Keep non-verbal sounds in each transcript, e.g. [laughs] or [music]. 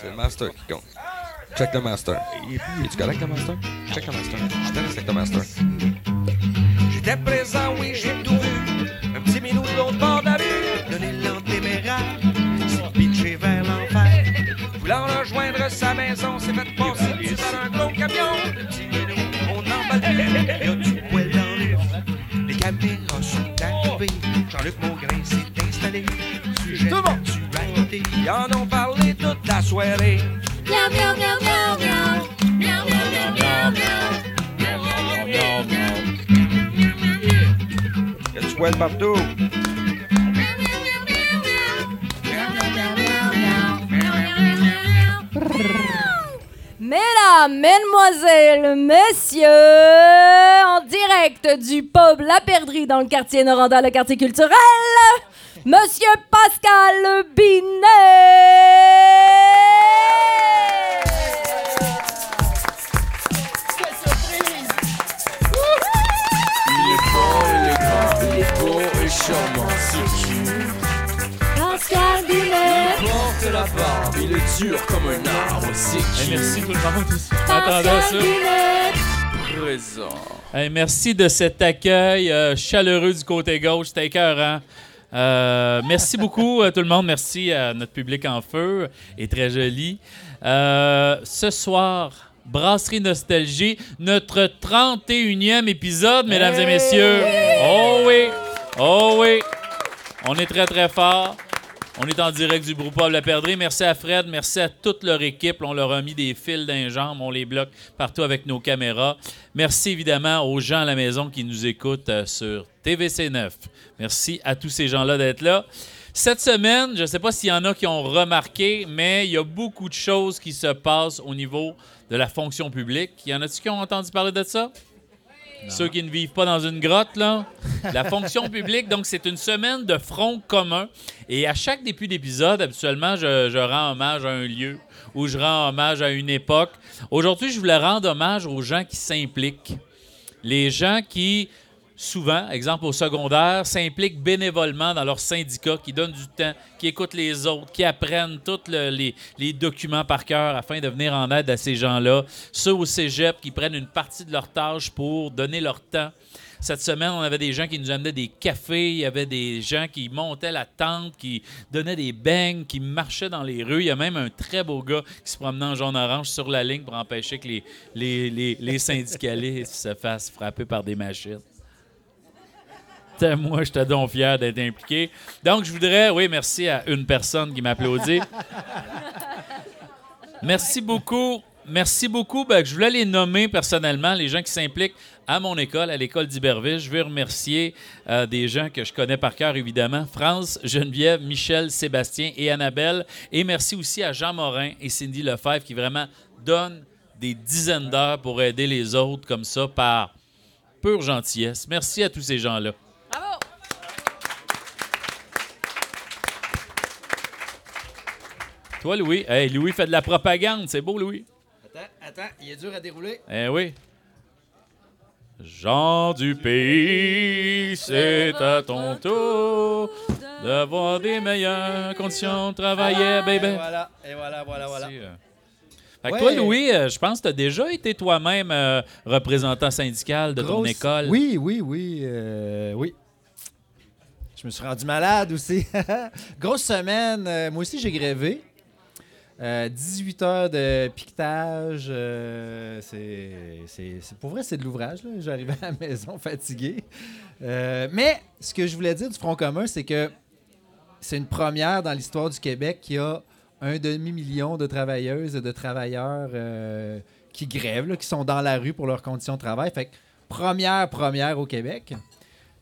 C'est le master qui compte. Check le master. Es-tu correct, le master? Check le master. Je te laisse avec le master. J'étais présent, oui, j'ai tout vu. Un petit minou de l'autre bord de la rue. Donner l'antéméraire. S'est pitché vers l'enfer. Voulant rejoindre sa maison, s'est fait passer dessus par un gros camion. Le petit minou, on n'emballe plus. Il y a du poil dans les rues. Les caméras sont arrivées. Jean-Luc Maugrain s'est installé. Sujet d'actualité. Ils en ont parlé toute la soirée. Miaou, miaou, miaou, miaou, miaou. Miaou, miaou, miaou, miaou, miaou. Miaou, miaou, miaou, miaou. Il y a du poil partout? Mesdames, mesdemoiselles, messieurs, en direct du pub La Perdrie dans le quartier Noranda, le quartier culturel, Monsieur Pascal Il est fort, il est grand, il est beau et charmant, c'est qui Pascal Binet. Il porte la barbe, il est dur comme un arbre, c'est qui merci tout le monde. Attendez ça. Présent. Hey, merci de cet accueil euh, chaleureux du côté gauche. C'était écœurant. Euh, merci beaucoup à tout le monde. Merci à notre public en feu et très joli. Euh, ce soir, Brasserie Nostalgie, notre 31e épisode, mesdames et messieurs. Oh oui! Oh oui! On est très, très fort. On est en direct du Paul La Perdrix. Merci à Fred, merci à toute leur équipe. On leur a mis des fils d'un jambes, on les bloque partout avec nos caméras. Merci évidemment aux gens à la maison qui nous écoutent euh, sur TVC9. Merci à tous ces gens-là d'être là. Cette semaine, je ne sais pas s'il y en a qui ont remarqué, mais il y a beaucoup de choses qui se passent au niveau de la fonction publique. Y en a-t-il qui ont entendu parler de ça? Ceux qui ne vivent pas dans une grotte, là. La fonction [laughs] publique, donc, c'est une semaine de front commun. Et à chaque début d'épisode, habituellement, je, je rends hommage à un lieu ou je rends hommage à une époque. Aujourd'hui, je voulais rendre hommage aux gens qui s'impliquent. Les gens qui, souvent, exemple au secondaire, s'impliquent bénévolement dans leur syndicat, qui donnent du temps, qui écoutent les autres, qui apprennent tous le- les, documents par cœur afin de venir en aide à ces gens-là. Ceux au cégep qui prennent une partie de leur tâche pour donner leur temps. Cette semaine, on avait des gens qui nous amenaient des cafés, il y avait des gens qui montaient la tente, qui donnaient des beignes, qui marchaient dans les rues. Il y a même un très beau gars qui se promenait en jaune-orange sur la ligne pour empêcher que les, les syndicalistes se fassent frapper par des machines. [laughs] Moi, j'étais donc fier d'être impliqué. Donc, je voudrais, oui, merci à une personne qui m'applaudit. [laughs] Merci beaucoup. Merci beaucoup. Ben, je voulais les nommer personnellement, les gens qui s'impliquent à mon école, à l'école d'Iberville. Je veux remercier euh, des gens que je connais par cœur, évidemment. France, Geneviève, Michel, Sébastien et Annabelle. Et merci aussi à Jean Morin et Cindy Lefebvre qui vraiment donnent des dizaines d'heures pour aider les autres comme ça par pure gentillesse. Merci à tous ces gens-là. Toi, Louis? Hey, Louis fait de la propagande. C'est beau, Louis. Attends, attends, il est dur à dérouler. Eh oui. Jean du pays, c'est à ton tour d'avoir des meilleures conditions de travail, yeah, Et baby. voilà, et voilà, voilà, voilà. Euh. Fait que Ouais. toi, Louis, euh, je pense que tu as déjà été toi-même euh, représentant syndical de ton école. Oui, oui, oui, euh, oui. Je me suis rendu malade aussi. [laughs] Grosse semaine. moi aussi, j'ai grévé. Euh, 18 heures de piquetage. euh, c'est, pour vrai, c'est de l'ouvrage. J'arrivais à la maison fatigué. Euh, mais ce que je voulais dire du Front commun, c'est que c'est une première dans l'histoire du Québec qui a un demi-million de travailleuses et de travailleurs euh, qui grèvent, qui sont dans la rue pour leurs conditions de travail. Fait que première, première au Québec.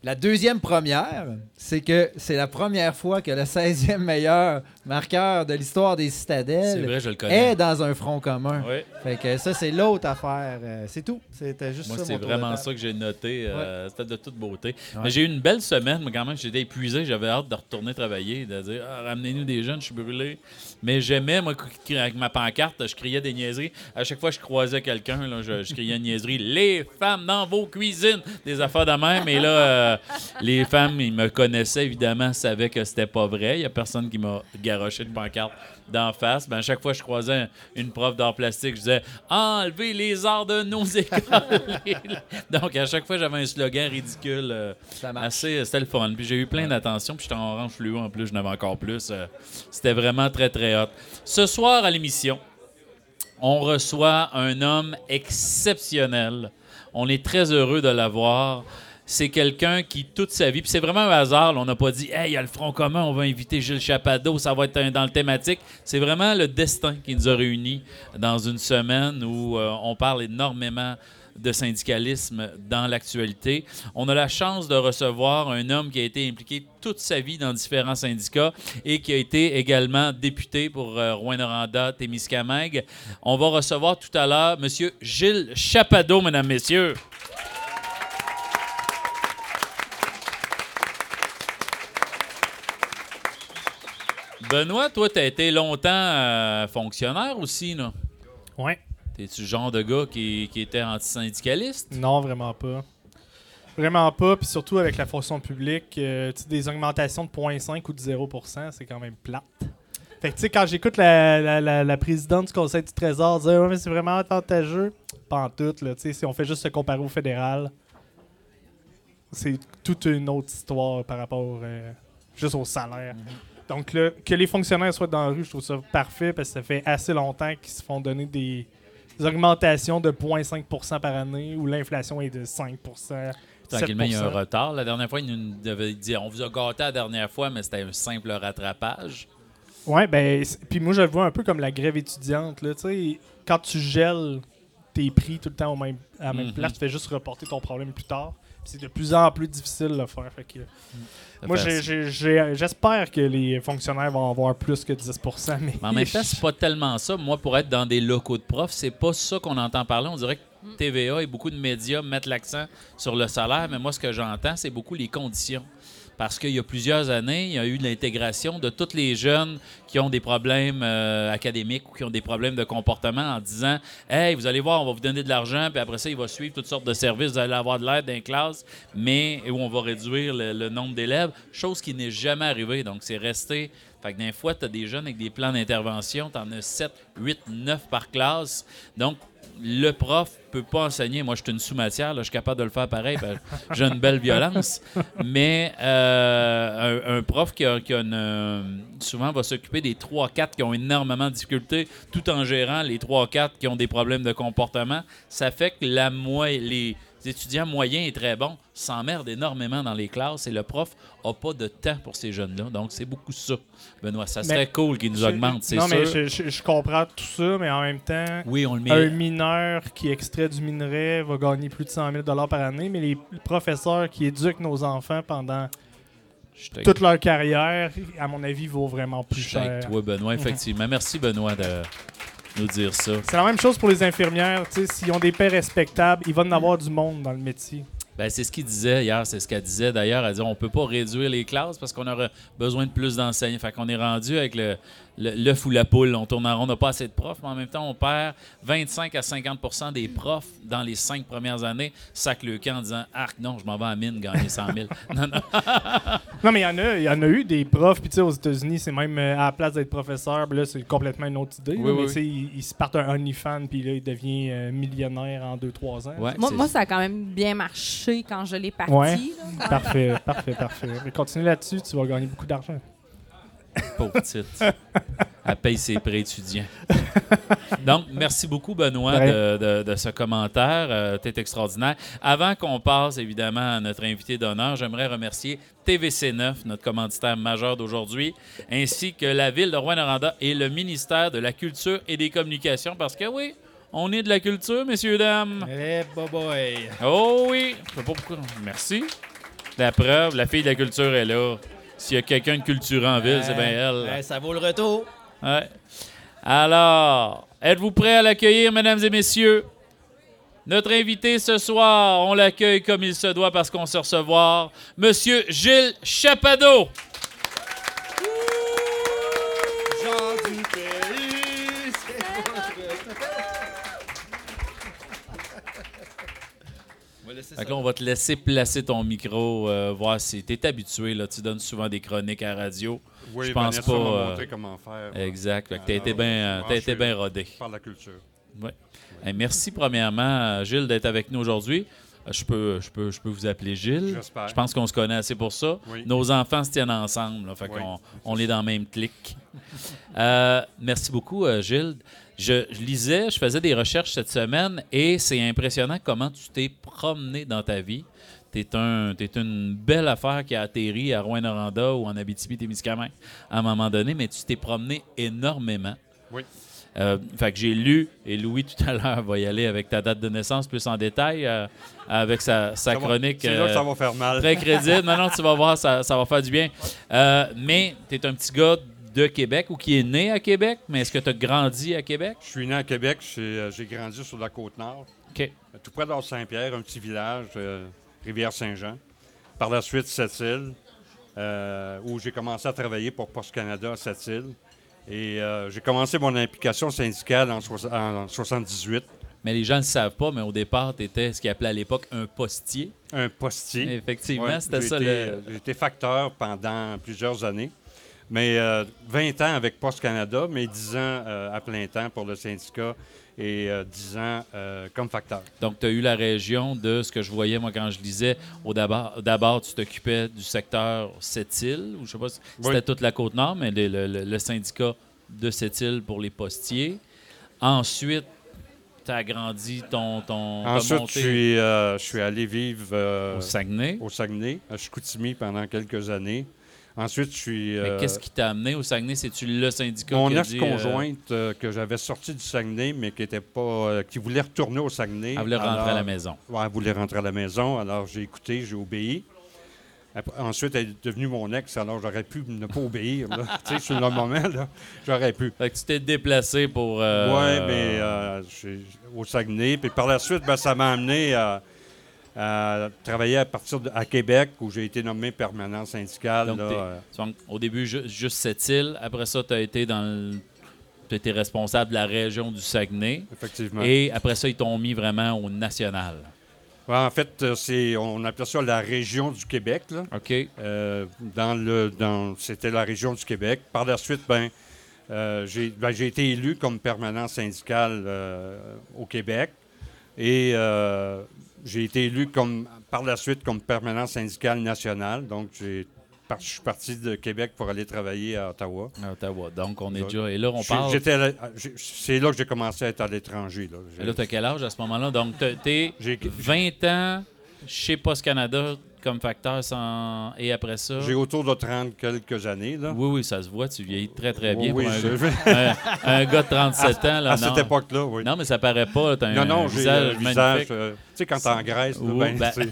La deuxième première, c'est que c'est la première fois que le 16e meilleur marqueur de l'histoire des C'est citadelles vrai, je le connais. est dans un front commun. Oui. Fait que ça, c'est l'autre affaire. Euh, c'est tout. C'était juste Moi, c'est vraiment ça que j'ai noté. euh, C'était de toute beauté. Ouais. Mais j'ai eu une belle semaine, mais quand même, j'étais épuisé. J'avais hâte de retourner travailler, de dire ah, ramenez-nous des jeunes, je suis brûlé. Mais j'aimais, moi, avec ma pancarte, je criais des niaiseries. À chaque fois que je croisais quelqu'un, je, je criais une niaiserie Les femmes dans vos cuisines Des affaires de même. Et là, euh, les femmes, ils me connaissaient, évidemment, savaient que c'était pas vrai. Il y a personne qui m'a garoché de pancarte d'en face. Ben, à chaque fois que je croisais une prof d'art plastique, je disais Enlevez les arts de nos [laughs] écoles. Donc, à chaque fois, j'avais un slogan ridicule. euh, assez, c'était le fun. Puis j'ai eu plein d'attention. Puis j'étais en orange fluo en plus, j'en avais encore plus. Euh, c'était vraiment très, très hot. Ce soir à l'émission, on reçoit un homme exceptionnel. On est très heureux de l'avoir. C'est quelqu'un qui, toute sa vie, puis c'est vraiment un hasard, on n'a pas dit, hey, il y a le Front commun, on va inviter Gilles Chapado, ça va être dans le thématique. C'est vraiment le destin qui nous a réunis dans une semaine où euh, on parle énormément de syndicalisme dans l'actualité. On a la chance de recevoir un homme qui a été impliqué toute sa vie dans différents syndicats et qui a été également député pour euh, Rouyn-Noranda, Témiscamingue. On va recevoir tout à l'heure M. Gilles Chapado, mesdames, messieurs. Benoît, toi, tu as été longtemps euh, fonctionnaire aussi, là. Ouais. T'es-tu le genre de gars qui, qui était antisyndicaliste? Non, vraiment pas. Vraiment pas, puis surtout avec la fonction publique, euh, tu sais, des augmentations de 0,5 ou de 0%, c'est quand même plate. Fait que tu sais, quand j'écoute la, la, la, la présidente du Conseil du Trésor dire mais c'est vraiment avantageux, pas en tout, là, tu sais, si on fait juste se comparer au fédéral, c'est toute une autre histoire par rapport euh, juste au salaire. Donc là, que les fonctionnaires soient dans la rue, je trouve ça parfait parce que ça fait assez longtemps qu'ils se font donner des, des augmentations de 0,5% par année où l'inflation est de 5%. Tranquillement, il y a un 7%. retard. La dernière fois, il nous avait dit on vous a gâté la dernière fois, mais c'était un simple rattrapage. Ouais, ben, puis moi, je le vois un peu comme la grève étudiante. Là, tu sais, quand tu gèles tes prix tout le temps au même, à la même Mhm. place, tu fais juste reporter ton problème plus tard. C'est de plus en plus difficile de le faire. Fait que, Ça moi, j'espère que les fonctionnaires vont avoir plus que 10%. Mais, Mais en même [laughs] temps, c'est pas tellement ça. Moi, pour être dans des locaux de profs, c'est pas ça qu'on entend parler. On dirait que TVA et beaucoup de médias mettent l'accent sur le salaire, mais moi, ce que j'entends, c'est beaucoup les conditions. Parce qu'il y a plusieurs années, il y a eu l'intégration de tous les jeunes qui ont des problèmes euh, académiques ou qui ont des problèmes de comportement en disant Hey, vous allez voir, on va vous donner de l'argent, puis après ça, il va suivre toutes sortes de services, vous allez avoir de l'aide dans les classes, mais où on va réduire le, nombre d'élèves, chose qui n'est jamais arrivée. Donc, c'est resté. Fait que des fois, tu as des jeunes avec des plans d'intervention, tu en as 7, 8, 9 par classe. Donc, le prof peut pas enseigner. Moi, je suis une sous-matière, je suis capable de le faire pareil. que J'ai une belle violence. Mais euh, un, prof qui, a, euh, souvent va s'occuper des 3-4 qui ont énormément de difficultés, tout en gérant les 3-4 qui ont des problèmes de comportement. Ça fait que la moi, les étudiants moyens et très bons s'emmerdent énormément dans les classes et le prof n'a pas de temps pour ces jeunes-là. Donc, c'est beaucoup ça, Benoît. Ça serait Mais- cool qu'ils nous augmentent, c'est Non, sûr. mais je, je- je comprends tout ça, mais en même temps, Oui, on le met. un mineur qui extrait du minerai va gagner plus de 100 000 par année, mais les professeurs qui éduquent nos enfants pendant toute leur carrière, à mon avis, vaut vraiment plus cher. toi, Benoît, effectivement. [laughs] Merci, Benoît, de nous dire ça. C'est la même chose pour les infirmières. S'ils ont des paies respectables, il va en avoir du monde dans le métier. Ben, c'est ce qu'il disait hier, c'est ce qu'elle disait d'ailleurs. Elle dit on peut pas réduire les classes parce qu'on aurait besoin de plus d'enseignants. Fait qu'on est rendu avec le- l'œuf ou la poule. On tourne en rond, on n'a pas assez de profs, mais en même temps, on perd 25 à 50% des profs dans les cinq premières années. Sac le camp en disant Arc, non, je m'en vais à mine gagner 100 000. [laughs] non, non. Non, mais il y en a, il y en a eu des profs. Puis, tu sais, aux États-Unis, c'est même euh, à la place d'être professeur, là, c'est complètement une autre idée. Oui, là, oui, mais, oui. tu sais, ils, ils se partent un OnlyFans, puis là, il devient euh, millionnaire en 2-3 ans. Ouais, Moi, ça a quand même bien marché quand je l'ai parti. Ouais. là. Parfait, parfait, parfait. Mais continue là-dessus, tu vas gagner beaucoup d'argent. Pauvre petite. Elle paye ses prêts étudiants. Donc, merci beaucoup, Benoît, de, de- de ce commentaire. Euh, T'es extraordinaire. Avant qu'on passe, évidemment, à notre invité d'honneur, j'aimerais remercier TVC9, notre commanditaire majeur d'aujourd'hui, ainsi que la ville de Rouen-Noranda et le ministère de la Culture et des Communications, parce que oui, on est de la culture, messieurs, dames. Eh, boy. Oh oui! Je sais pas pourquoi. Merci. La preuve, la fille de la culture est là. S'il y a quelqu'un de culture en ville, c'est bien elle. Eh, ça vaut le retour. Ouais. Alors, êtes-vous prêts à l'accueillir, mesdames et messieurs? Notre invité ce soir, on l'accueille comme il se doit parce qu'on se recevoir, Monsieur Gilles Chapado. Jean du pays, c'est votre... On va laisser Fait que là, on va te laisser placer ton micro, euh, voir si tu es habitué. Là, tu donnes souvent des chroniques à radio. Oui, Je pense Vanessa pas, euh, comment faire. Exact. Fait que tu as été bien euh, rodé. Par la culture. Hey, merci premièrement, Gilles, d'être avec nous aujourd'hui. Euh, Je peux, je, peux, je peux vous appeler Gilles. J'espère. Je pense qu'on se connaît assez pour ça. Oui. Nos enfants se tiennent ensemble. là, fait Oui. qu'on on est dans le même clic. [laughs] Merci beaucoup, Gilles. Je, je lisais, je faisais des recherches cette semaine et c'est impressionnant comment tu t'es promené dans ta vie. Tu es, un, t'es une belle affaire qui a atterri à Rouen-Noranda ou en Abitibi-Témiscamingue à un moment donné, mais tu t'es promené énormément. Oui. Euh, fait que j'ai lu, et Louis tout à l'heure va y aller avec ta date de naissance plus en détail, euh, avec sa, sa Ça va- chronique. C'est là que euh, ça va faire mal. Très crédible. Non, non, tu vas voir, ça, ça va faire du bien. Euh, mais tu es un petit gars de Québec ou qui est né à Québec, mais est-ce que tu as grandi à Québec? Je suis né à Québec. J'ai euh, grandi sur la côte nord, OK. euh, tout près d'Or-Saint-Pierre, un petit village, euh, Rivière-Saint-Jean. Par la suite, Sept-Îles, euh, où j'ai commencé à travailler pour Post Canada à Sept-Îles. Et euh, j'ai commencé mon implication syndicale en, soix- en 78. Mais les gens ne le savent pas, mais au départ, tu étais ce qu'ils appelait à l'époque un postier. Un postier. Effectivement, Ouais, c'était ça. été, le- J'ai été facteur pendant plusieurs années. Mais euh, 20 ans avec Post Canada, mais 10 ans euh, à plein temps pour le syndicat et euh, 10 ans euh, comme facteur. Donc, tu as eu la région de ce que je voyais, moi, quand je lisais. Au d'abord, tu t'occupais du secteur Sept-Îles, ou je sais pas si Oui. c'était toute la Côte-Nord, mais le, le- le- le syndicat de Sept-Îles pour les postiers. Ensuite, tu as agrandi ton. Ensuite, je monté suis, euh, je suis allé vivre au Saguenay. au Saguenay, à Chicoutimi pendant quelques années. Ensuite, je suis. Mais euh, qu'est-ce qui t'a amené au Saguenay? C'est-tu le syndicat mon euh, ex-conjointe euh, que j'avais sorti du Saguenay, mais qui était pas, qui voulait retourner au Saguenay. elle voulait rentrer à la maison. Ouais, elle voulait rentrer à la maison, alors j'ai écouté, j'ai obéi. Après- ensuite, elle est devenue mon ex, alors j'aurais pu ne pas obéir. [laughs] tu sais, sur le moment, là, j'aurais pu. Fait que tu t'es déplacé pour. euh, Oui, mais au Saguenay. Puis par la suite, ben, ça m'a amené à, à travailler à partir de, à Québec, où j'ai été nommé permanent syndical. Donc, là, euh, Donc, au début, ju- juste cette île. Après ça, tu as été dans le. Tu été responsable de la région du Saguenay. effectivement. Et après ça, ils t'ont mis vraiment au national. Ouais, en fait, euh, c'est, on appelle ça la région du Québec. Là. OK? Euh, dans le, dans, c'était la région du Québec. Par la suite, ben, euh, j'ai, ben, été élu comme permanent syndical euh, au Québec et euh, j'ai été élu comme, par la suite comme permanent syndical national. Donc, j'ai, je suis parti de Québec pour aller travailler à Ottawa. À Ottawa. Donc, on est Donc, déjà. Et là, on parle. à c'est là que j'ai commencé à être à l'étranger. Là. Et là, tu as quel âge à ce moment-là? Donc, t'es J'ai- 20 ans chez Post Canada comme facteur sans... et après ça? J'ai autour de 30 quelques années. Là. Oui, oui, ça se voit. Tu vieillis très, très bien Oui, pour un, je- un- un gars de 37 ans. Là, à non. cette époque-là, oui. Non, mais ça paraît pas. Tu as Non, un, non, un j'ai visage le visage. magnifique. euh, tu sais, quand t'es en Grèce, là, Oh, ben, ben-. [laughs]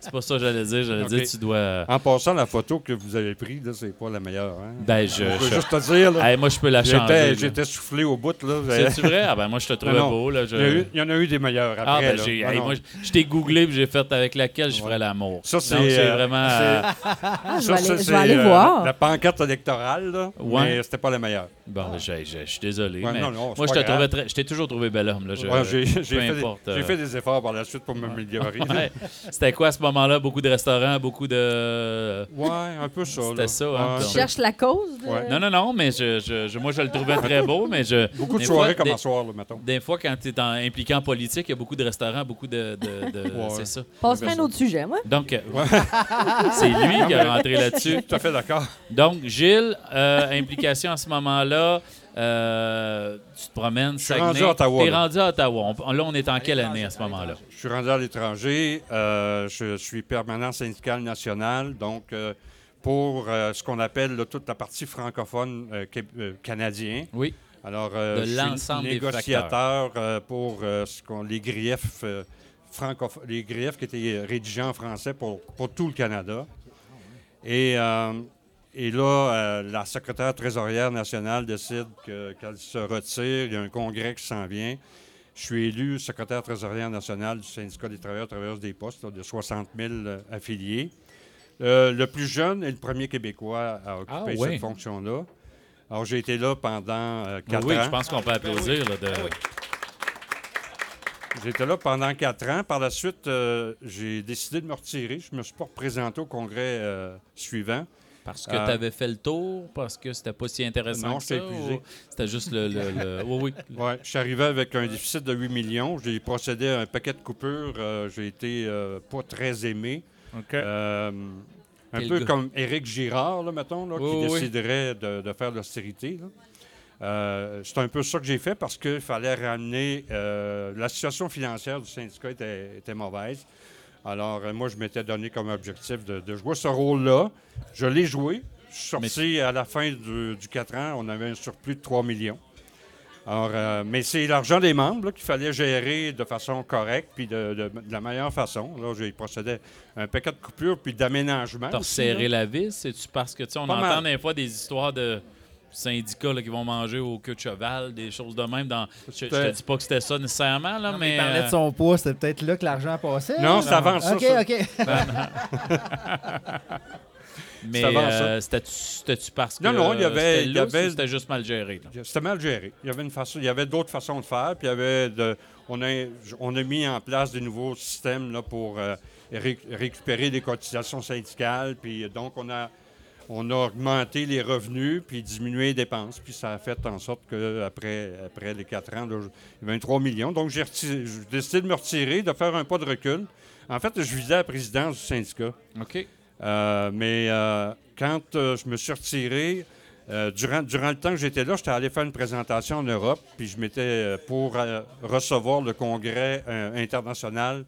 C'est pas ça que j'allais dire. J'allais dire, tu dois. En passant, la photo que vous avez prise, là, c'est pas la meilleure. Hein? Ben, je. Je juste te dire, là, Hey, moi, je peux la changer. j'étais, soufflé au bout. Là, C'est-tu vrai? Ah, ben, moi, je te trouvais Non, beau. Là, je... il, y a eu- il y en a eu des meilleures après. Ah, ben, là. hey, moi, je- t'ai googlé et j'ai fait avec laquelle je ferais l'amour. Ça, c'est, c'est euh, vraiment. c'est- euh, [laughs] Ah, je Ça, vais aller, ça, je c'est, vais aller euh, voir. La pancarte électorale, mais c'était pas la meilleure. Bon, ben, je suis désolé. C'est moi, je, t'ai toujours trouvé bel homme. Peu importe, j'ai euh, fait des efforts par la suite pour m'améliorer. Ouais. C'était quoi à ce moment-là? Beaucoup de restaurants, beaucoup de. Ouais, un peu ça. C'était ça, hein. Tu cherches la cause? De... Ouais. Non, non, non, mais je, je- je- moi, je le trouvais [laughs] très beau, mais je. Beaucoup de soirées fois, comme un soir, là, mettons. Des fois, quand tu es impliqué en politique, il y a beaucoup de restaurants, beaucoup de. de- de- [laughs] Ouais. C'est ça. Passerai à un autre sujet, moi. Donc, euh, [laughs] c'est lui qui a rentré là-dessus. Tout à fait d'accord. Donc, Gilles, euh, implication à ce moment-là, euh, tu te promènes, suis Saguenay. rendu à Ottawa, T'es là. rendu à Ottawa. On- là, on est en quelle année à ce moment-là? Je suis rendu à l'étranger. euh, je suis permanent syndical national, donc euh, pour euh, ce qu'on appelle là, toute la partie francophone euh, qué- euh, canadien. Oui. Alors, euh, De je suis l'ensemble des négociateur euh, pour euh, ce qu'on, les griefs euh, francoph- les griefs qui étaient rédigés en français pour, pour tout le Canada. Et, euh, et là, euh, la secrétaire trésorière nationale décide que- qu'elle se retire. Il y a un congrès qui s'en vient. Je suis élu secrétaire trésorière nationale du syndicat des travailleurs et travailleuses des postes, là, de 60 000 euh, affiliés. Euh, le plus jeune et le premier Québécois à occuper Ah, cette fonction-là. Alors, j'ai été là pendant euh, quatre oui, ans. je pense qu'on peut applaudir. là, de... J'étais là pendant quatre ans. Par la suite, euh, j'ai décidé de me retirer. Je me suis pas représenté au congrès euh, suivant. Parce que Euh, tu avais fait le tour, parce que c'était pas si intéressant Non, que ça, épuisé. C'était juste le... le- le- [laughs] Oui, oui. Ouais, je suis arrivé avec un déficit de 8 millions. J'ai procédé à un paquet de coupures. Euh, j'ai été euh, pas très aimé. OK. Euh, un peu gars? comme Éric Girard, là, mettons, là, qui oui, déciderait de, de faire l'austérité. c'est un peu ça que j'ai fait parce qu'il fallait ramener. la situation financière du syndicat était, était mauvaise. Alors, euh, moi, je m'étais donné comme objectif de, de jouer ce rôle-là. Je l'ai joué. Je suis sorti à la fin du, du 4 ans. On avait un surplus de 3 millions. Alors, euh, mais c'est l'argent des membres qu'il fallait gérer de façon correcte puis de, de- de la meilleure façon. Là, j'ai procédé à un paquet de coupures puis d'aménagement. T'as resserré la vis? C'est-tu parce que, tu sais, on Pas entend mal. des fois des histoires de syndicats là, qui vont manger au queue de cheval, des choses de même. Dans... Je, je te dis pas que c'était ça nécessairement, là, Non, mais... Il parlait de euh, son poids, c'était peut-être là que l'argent passait. Non, là? c'est avant ça, OK, ça. OK. [laughs] [laughs] Mais euh, c'était-tu parce que Non, non, il y avait- c'était il y lousse avait- ou c'était juste mal géré? C'était mal géré. Il y avait une façon, il y avait d'autres façons de faire. Puis il y avait de, on a, on a mis en place des nouveaux systèmes là, pour euh, ré- récupérer des cotisations syndicales. Puis donc on a, on a augmenté les revenus puis diminué les dépenses. Puis ça a fait en sorte que après, les quatre ans, là, il y avait 23 millions. Donc j'ai décidé de me retirer, de faire un pas de recul. En fait, je visais la présidence du syndicat. OK. Euh, mais euh, quand euh, je me suis retiré, durant, durant le temps que j'étais là, j'étais allé faire une présentation en Europe, puis je m'étais pour recevoir le congrès international.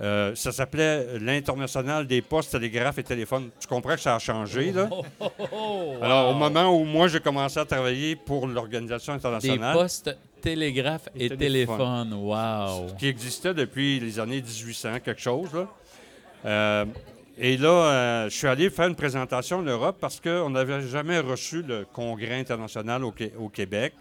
Euh, ça s'appelait l'International des postes, télégraphes et téléphones. Tu comprends que ça a changé, là? Oh, Alors, au moment où moi, j'ai commencé à travailler pour l'Organisation Des internationale, postes télégraphes et, Et téléphone. téléphones. Wow. qui existait depuis les années 1800, quelque chose. Là. Euh, et là, euh, je suis allé faire une présentation en Europe parce qu'on n'avait jamais reçu le congrès international au, Qué- au Québec,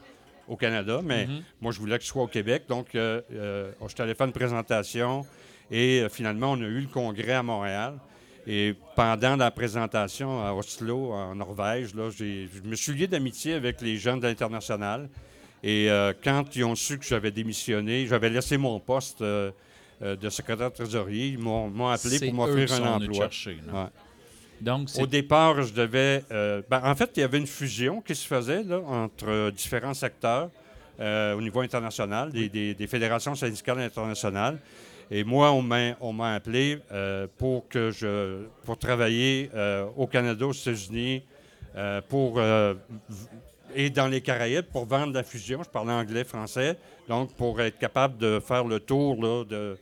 au Canada, mais Mhm. moi, je voulais que ce soit au Québec. Donc, euh, euh, je suis allé faire une présentation et euh, finalement, on a eu le congrès à Montréal. Et pendant la présentation à Oslo, en Norvège, là, je me suis lié d'amitié avec les jeunes de l'International. Et euh, quand ils ont su que j'avais démissionné, j'avais laissé mon poste euh, de secrétaire trésorier, ils m'ont appelé pour m'offrir un emploi. chercher. Ouais. Donc, Au départ, je devais. euh, ben, en fait, il y avait une fusion qui se faisait là, entre différents secteurs euh, au niveau international, des, des- des fédérations syndicales internationales. Et moi, on m'a on m'a appelé euh, pour que je pour travailler euh, au Canada, aux États-Unis, euh, pour et dans les Caraïbes pour vendre la fusion. Je parlais anglais, français, donc pour être capable de faire le tour là, de,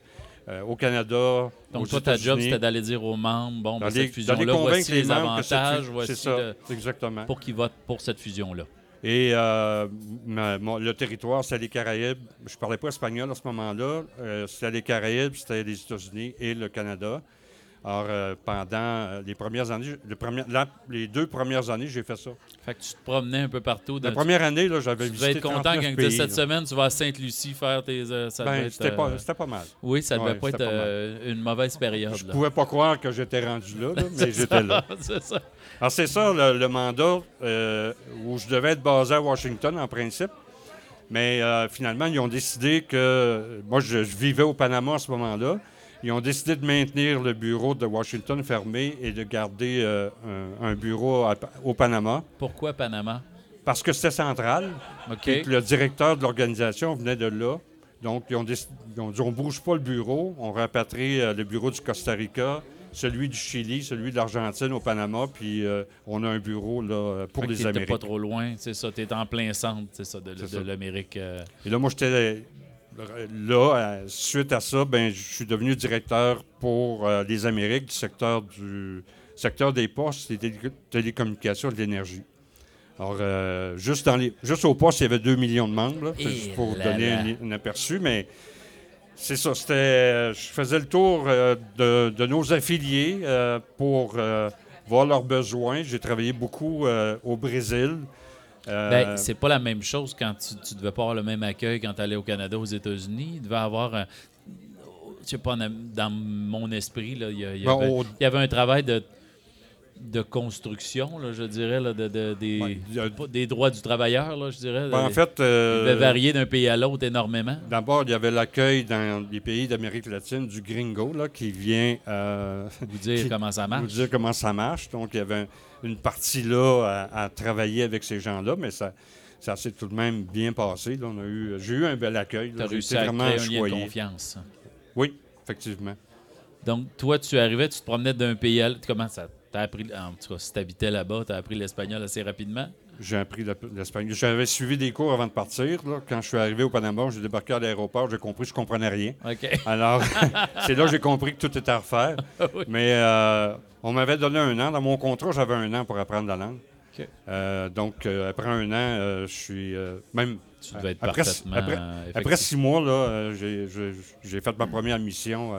au Canada. Donc, aux toi, ta job, c'était d'aller dire aux membres, bon, ben, les- cette fusion-là, voici les que avantages, voici ça, le- exactement. pour qu'ils votent pour cette fusion-là. Et euh, ma- le territoire, c'était les Caraïbes. Je parlais pas espagnol à ce moment-là. Euh, c'était les Caraïbes, c'était les États-Unis et le Canada. Alors, euh, pendant euh, les premières années, les, premières- la- les deux premières années, j'ai fait ça. Fait que tu te promenais un peu partout. La première année, là, j'avais tu visité devais être content 39 quand tu cette semaine, tu vas à Sainte-Lucie faire tes. euh, ça Ben, c'était euh, pas, c'était pas mal. Oui, ça devait Ouais, pas être une mauvaise période. Je là. pouvais pas croire que j'étais rendu là, là, [laughs] mais j'étais là. [laughs] C'est ça. Alors, c'est ça le, le mandat où je devais être basé à Washington, en principe. Mais finalement, ils ont décidé que. Moi, je, je vivais au Panama à ce moment-là. Ils ont décidé de maintenir le bureau de Washington fermé et de garder euh, un, un bureau à- au Panama Pourquoi Panama? parce que c'était central. OK. Et que le directeur de l'organisation venait de là. Donc, ils ont, déc- ils ont dit on bouge pas le bureau, on rapatrie euh, le bureau du Costa Rica, celui du Chili, celui de l'Argentine au Panama, puis euh, on a un bureau là, pour Fait les Amériques. pas trop loin, c'est ça. T'es en plein centre, c'est ça, de, de l'Amérique. Et là, moi, j'étais là. euh, suite à ça, ben, je suis devenu directeur pour euh, les Amériques du secteur du secteur des postes, des télé- télécommunications et de l'énergie. Alors, euh, juste, dans les, juste au poste, il y avait 2 millions de membres, là, juste pour donner un, un aperçu, mais c'est ça. C'était, je faisais le tour euh, de, de nos affiliés pour voir leurs besoins. J'ai travaillé beaucoup au Brésil. Euh, Ben, c'est pas la même chose quand tu, tu devais pas avoir le même accueil quand tu allais au Canada, aux États-Unis. Il devait avoir un. Je sais pas, dans- mon esprit, là, il y, a- il y Ben, il y avait un travail de. de construction, là, je dirais, là, de, de- des, il a- droits du travailleur, là, je dirais. Ben, en fait, euh, de varier d'un pays à l'autre énormément. d'abord, il y avait l'accueil dans les pays d'Amérique latine du gringo là, qui vient euh, Vous dire [laughs] Qui- comment ça marche. dire comment ça marche. Donc, il y avait un- une partie là à, à travailler avec ces gens-là, mais ça, ça s'est tout de même bien passé. là. On a eu, j'ai eu un bel accueil. Tu as réussi à vraiment créer un lien de confiance. Oui, effectivement. Donc, toi, tu arrivais, tu te promenais d'un pays à l'autre. Comment ça? T'as appris, en tout cas, si tu habitais là-bas, tu as appris l'espagnol assez rapidement? J'ai appris le- l'espagnol. J'avais suivi des cours avant de partir. là. Quand je suis arrivé au Panama, j'ai débarqué à l'aéroport, j'ai compris que je comprenais rien. Alors, [laughs] c'est là que j'ai compris que tout était à refaire. [laughs] Oui. Mais euh, on m'avait donné un an. Dans mon contrat, j'avais un an pour apprendre la langue. Euh, donc, euh, après un an, je suis même. Tu devais être Après- parfaitement après- Après six mois, là, j'ai fait ma première mission.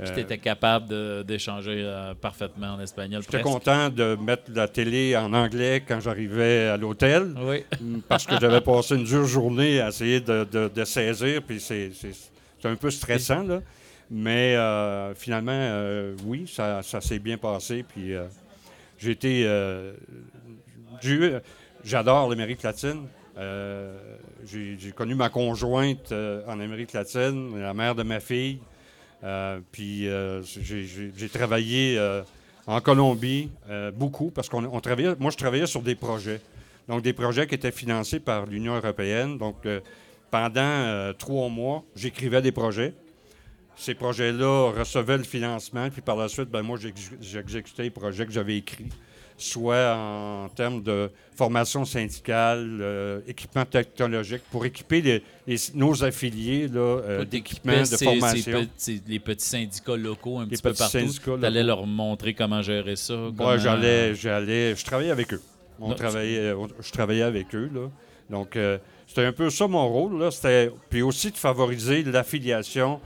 Euh, Puis tu étais capable d'échanger euh, parfaitement en espagnol. J'étais content de mettre la télé en anglais quand j'arrivais à l'hôtel. Oui. parce que j'avais passé une dure journée à essayer de, de- de saisir, puis c'est, un peu stressant, là. Mais euh, finalement, euh, oui, ça, ça s'est bien passé, puis j'ai été... j'adore l'Amérique latine. J'ai, connu ma conjointe en Amérique latine, la mère de ma fille. Euh, puis euh, j'ai, travaillé euh, en Colombie beaucoup, parce qu'on on travaillait... Moi, je travaillais sur des projets. Donc, des projets qui étaient financés par l'Union européenne. Donc, pendant trois mois, j'écrivais des projets. Ces projets-là recevaient le financement, puis par la suite, ben, moi, j'ex- j'exécutais les projets que j'avais écrits, soit en termes de formation syndicale, euh, équipement technologique, pour équiper les- les- nos affiliés là, euh, Toi, d'équipement, t'équipais de formation. les petits syndicats locaux un Les petit peu petits partout. syndicats Tu allais leur montrer comment gérer ça. Moi, comment- j'allais, j'allais, je travaillais avec eux. On Non, travaillait, on- je travaillais avec eux, là. Donc, euh, c'était un peu ça mon rôle, là. C'était, puis aussi de favoriser l'affiliation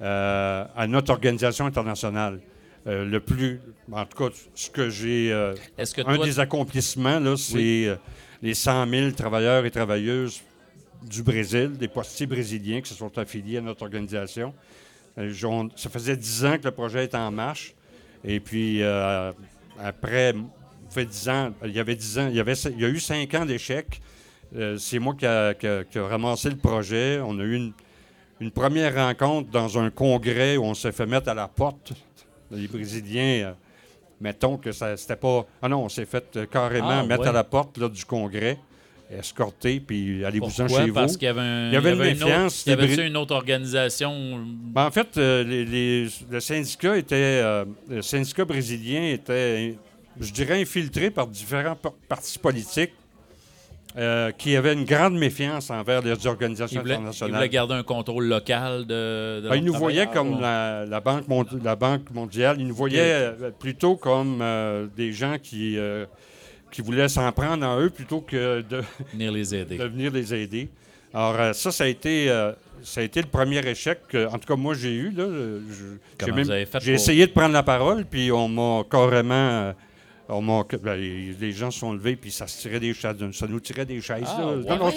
euh, à notre organisation internationale. Euh, le plus, en tout cas, ce que j'ai, euh, Est-ce que un toi, des accomplissements, là, c'est euh, les 100 000 travailleurs et travailleuses du Brésil, des postiers brésiliens qui se sont affiliés à notre organisation. Euh, ça faisait 10 ans que le projet était en marche. Et puis, euh, après, fait 10 ans, il y avait 10 ans, il y, avait, il y a eu 5 ans d'échecs. C'est moi qui a, qui a- qui a ramassé le projet. On a eu une, une première rencontre dans un congrès où on s'est fait mettre à la porte. Les Brésiliens, mettons que ça c'était pas. Ah non, on s'est fait euh, carrément Ah, mettre ouais. à la porte là, du congrès, escorté, puis allez-vous-en chez Parce vous. qu'il y avait un, Il y avait une autre- méfiance Il y avait une autre organisation? Ben, en fait, euh, les- les- le syndicat était, euh, le syndicat brésilien était, je dirais, infiltré par différents par- partis politiques euh, qui avaient une grande méfiance envers les organisations internationales. voulaient garder un contrôle local de. de Ben, ils nous travailleurs. comme la, la banque mondi- la Banque mondiale. Ils nous voyaient euh, plutôt comme euh, des gens qui, euh, qui voulaient s'en prendre à eux plutôt que de, [laughs] Venir les aider. de venir les aider. Alors, ça, ça a été, ça a été le premier échec que, en tout cas, moi, j'ai eu. J'ai essayé de prendre la parole, puis on m'a carrément... on ben, les les gens se sont levés, puis ça, se tirait des chaises, ça nous tirait des chaises. Ah, là. ouais. Non,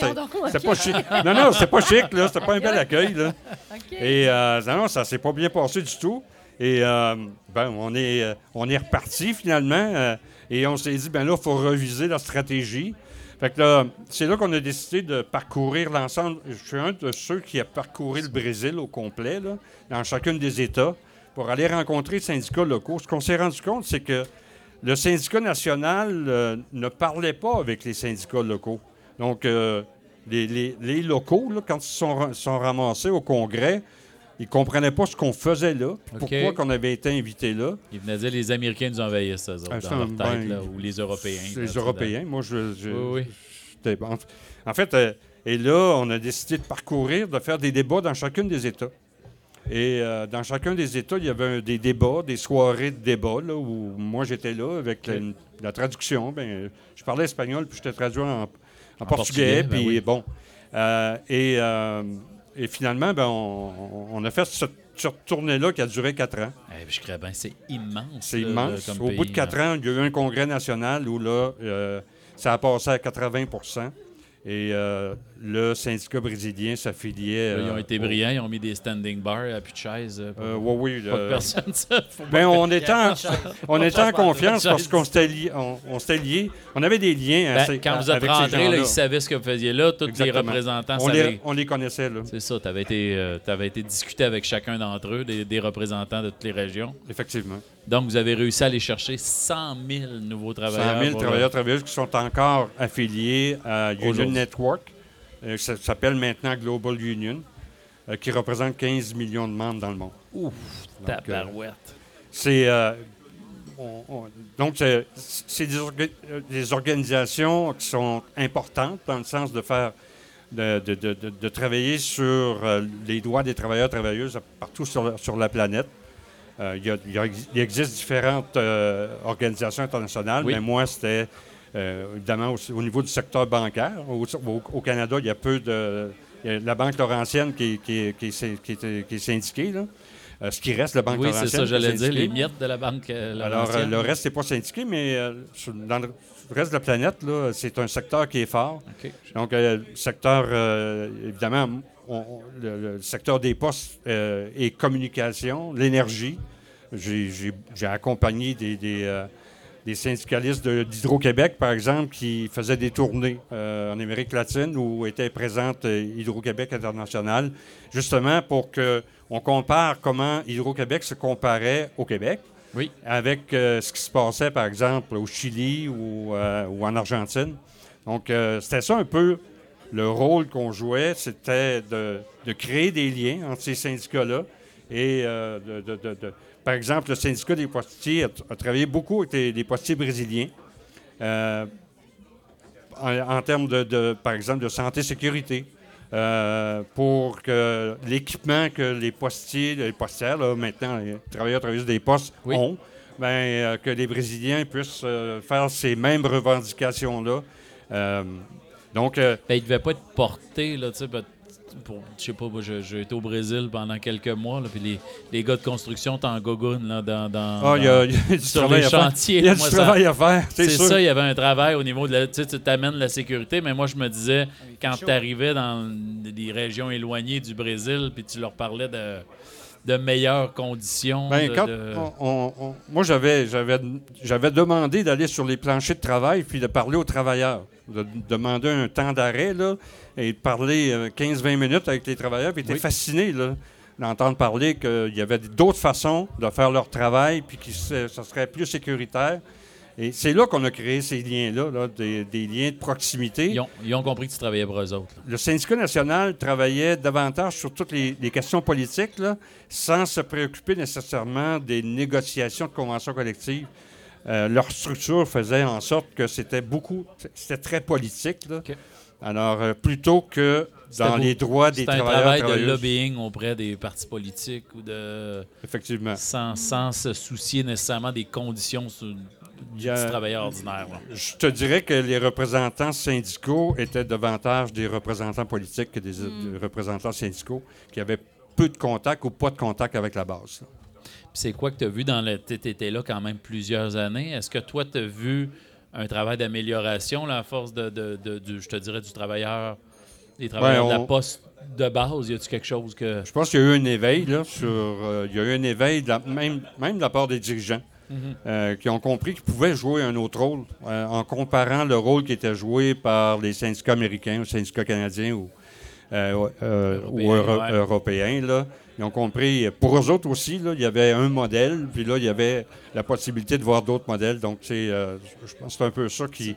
c'était pas chic. Non, non, c'était pas chic, là. C'était pas un bel accueil, là. [laughs] Et euh, non, non, ça s'est pas bien passé du tout. Et euh, ben, on est, euh, on est reparti finalement. euh, et on s'est dit, ben là, il faut reviser la stratégie. Fait que là, c'est là qu'on a décidé de parcourir l'ensemble. Je suis un de ceux qui a parcouru le Brésil au complet, là, dans chacun des États, pour aller rencontrer les syndicats locaux. Ce qu'on s'est rendu compte, c'est que le syndicat national euh, ne parlait pas avec les syndicats locaux. Donc, euh, les, les- les locaux, là, quand ils sont, sont ramassés au Congrès, ils ne comprenaient pas ce qu'on faisait là, puis OK. pourquoi qu'on avait été invité là. Ils venaient dire les Américains nous envahissent, eux autres, Ah, dans ça, leur ben, tête, là, ou les Européens. Les Européens. Moi, je. je- Oui, oui. en, fait, euh, et là, on a décidé de parcourir, de faire des débats dans chacun des États. Et euh, dans chacun des États, il y avait des débats, des soirées de débats, là, où moi j'étais là avec la, traduction. Ben, je parlais espagnol, puis j'étais traduit en, en portugais, portugais. ben puis oui. bon. Euh, et, euh, et finalement, ben, on, on a fait cette, cette tournée-là qui a duré quatre ans. Eh, je crois bien, c'est immense. C'est immense. Au pays, bout de quatre ans, il y a eu un congrès national où là, ça a passé à 80 Et euh, le syndicat brésilien s'affiliait. Ils ont euh, été brillants, ils ont mis des standing bars à plus de chaises. euh, pour- Euh, oui, oui. pas de personne, ça. Ben, on était en, on Pas de était en confiance de parce qu'on s'était liés. On, on avait des liens Ben, assez- quand vous êtes rentrés, là, ils savaient ce que vous faisiez là. Tous les représentants on, savaient. les, on les connaissait, là. C'est ça, tu avais, été, euh, discuté avec chacun d'entre eux, des, des représentants de toutes les régions. Effectivement. Donc, vous avez réussi à aller chercher 100 000 nouveaux 100 travailleurs. 000 pour, travailleurs travailleuses qui sont encore affiliés à Union. Network. Euh, ça s'appelle maintenant Global Union, euh, qui représente 15 millions de membres dans le monde. Ouf, tabarouette. C'est euh, on- on- donc c'est c'est des, orga- des organisations qui sont importantes dans le sens de faire de, de- de- de- travailler sur les droits des travailleurs et travailleuses partout sur la, sur la planète. Euh, il, y a- il y a- il existe différentes euh, organisations internationales, Oui. mais moi, c'était euh, évidemment au, au niveau du secteur bancaire. Au, au- au Canada, il y a peu de. il y a la Banque Laurentienne qui, est- qui, qui est qui est- syndiquée, là. Euh, ce qui reste, la Banque Oui, Laurentienne. c'est ça, j'allais dire, les miettes de la banque euh, Alors, Laurentienne. le reste, n'est pas syndiqué, mais sur- dans le reste de la planète, là, c'est un secteur qui est fort. Donc, le secteur, évidemment, on- le, le secteur des postes euh, et communication, l'énergie. J'ai- accompagné des, des, euh, des syndicalistes d'Hydro-Québec, par exemple, qui faisaient des tournées euh, en Amérique latine où était présente euh, Hydro-Québec International, justement pour que on compare comment Hydro-Québec se comparait au Québec Oui. avec euh, ce qui se passait, par exemple, au Chili ou, euh, ou en Argentine. Donc, c'était ça un peu le rôle qu'on jouait, c'était de, de créer des liens entre ces syndicats-là. Et, de- de- par exemple, le syndicat des postiers a, a travaillé beaucoup avec les, les postiers brésiliens. euh, en, en termes de, de, par exemple, de santé-sécurité. euh, pour que l'équipement que les postiers, les postières, là, maintenant, les travailleurs travailleuses des postes Oui. ont, ben, euh, que les Brésiliens puissent euh, faire ces mêmes revendications-là. Donc, Ben, il devait pas être porté, là, tu sais, ben, pour, je sais pas, moi, je- j'ai été au Brésil pendant quelques mois, là, puis les, les gars de construction sont en gogoune, là, dans, dans, ah, y, a- dans- il y a du sur les chantiers. Il y a Moi, du ça- travail à faire, c'est ça, il y avait un travail au niveau de la. Tu sais, tu t'amènes la sécurité, mais moi, je me disais, quand tu arrivais dans des régions éloignées du Brésil, puis tu leur parlais de, de meilleures conditions. Ben, de- quand de- on- on- on- moi, j'avais, j'avais, j'avais demandé d'aller sur les planchers de travail puis de parler aux travailleurs, de, de demander un temps d'arrêt là, et de parler euh, 15-20 minutes avec les travailleurs. Puis j'étais Oui. fasciné là, d'entendre parler qu'il y avait d'autres façons de faire leur travail puis que ce ça serait plus sécuritaire. Et c'est là qu'on a créé ces liens-là, là, des, des liens de proximité. ils, ont, ils ont compris que tu travaillais pour eux autres. là. Le syndicat national travaillait davantage sur toutes les, les questions politiques, là, sans se préoccuper nécessairement des négociations de conventions collectives. Euh, leur structure faisait en sorte que c'était beaucoup, c'était très politique. là. Alors, euh, plutôt que dans les droits des C'était un travailleurs travail de lobbying auprès des partis politiques ou de. Effectivement. Sans, sans se soucier nécessairement des conditions sur- Il du y a- travailleur ordinaire. là. Je te dirais que les représentants syndicaux étaient davantage des représentants politiques que des, des représentants syndicaux qui avaient peu de contact ou pas de contact avec la base. c'est quoi que tu as vu dans le. Tu étais là quand même plusieurs années. Est-ce que toi, tu as vu un travail d'amélioration là, à force de, de- de- du- je te dirais, du travailleur, des travailleurs de la on- poste de base? Y a-tu quelque chose que. Je pense qu'il y a eu un éveil, là, sur, euh, il y a eu un éveil, de la- même, même de la part des dirigeants, euh, qui ont compris qu'ils pouvaient jouer un autre rôle euh, en comparant le rôle qui était joué par les syndicats américains ou syndicats canadiens ou, euh, ou Européens, euro- ouais. européens. Là. Ils ont compris, pour eux autres aussi, là, il y avait un modèle, puis là, il y avait la possibilité de voir d'autres modèles. Donc, je pense que c'est un peu ça qui.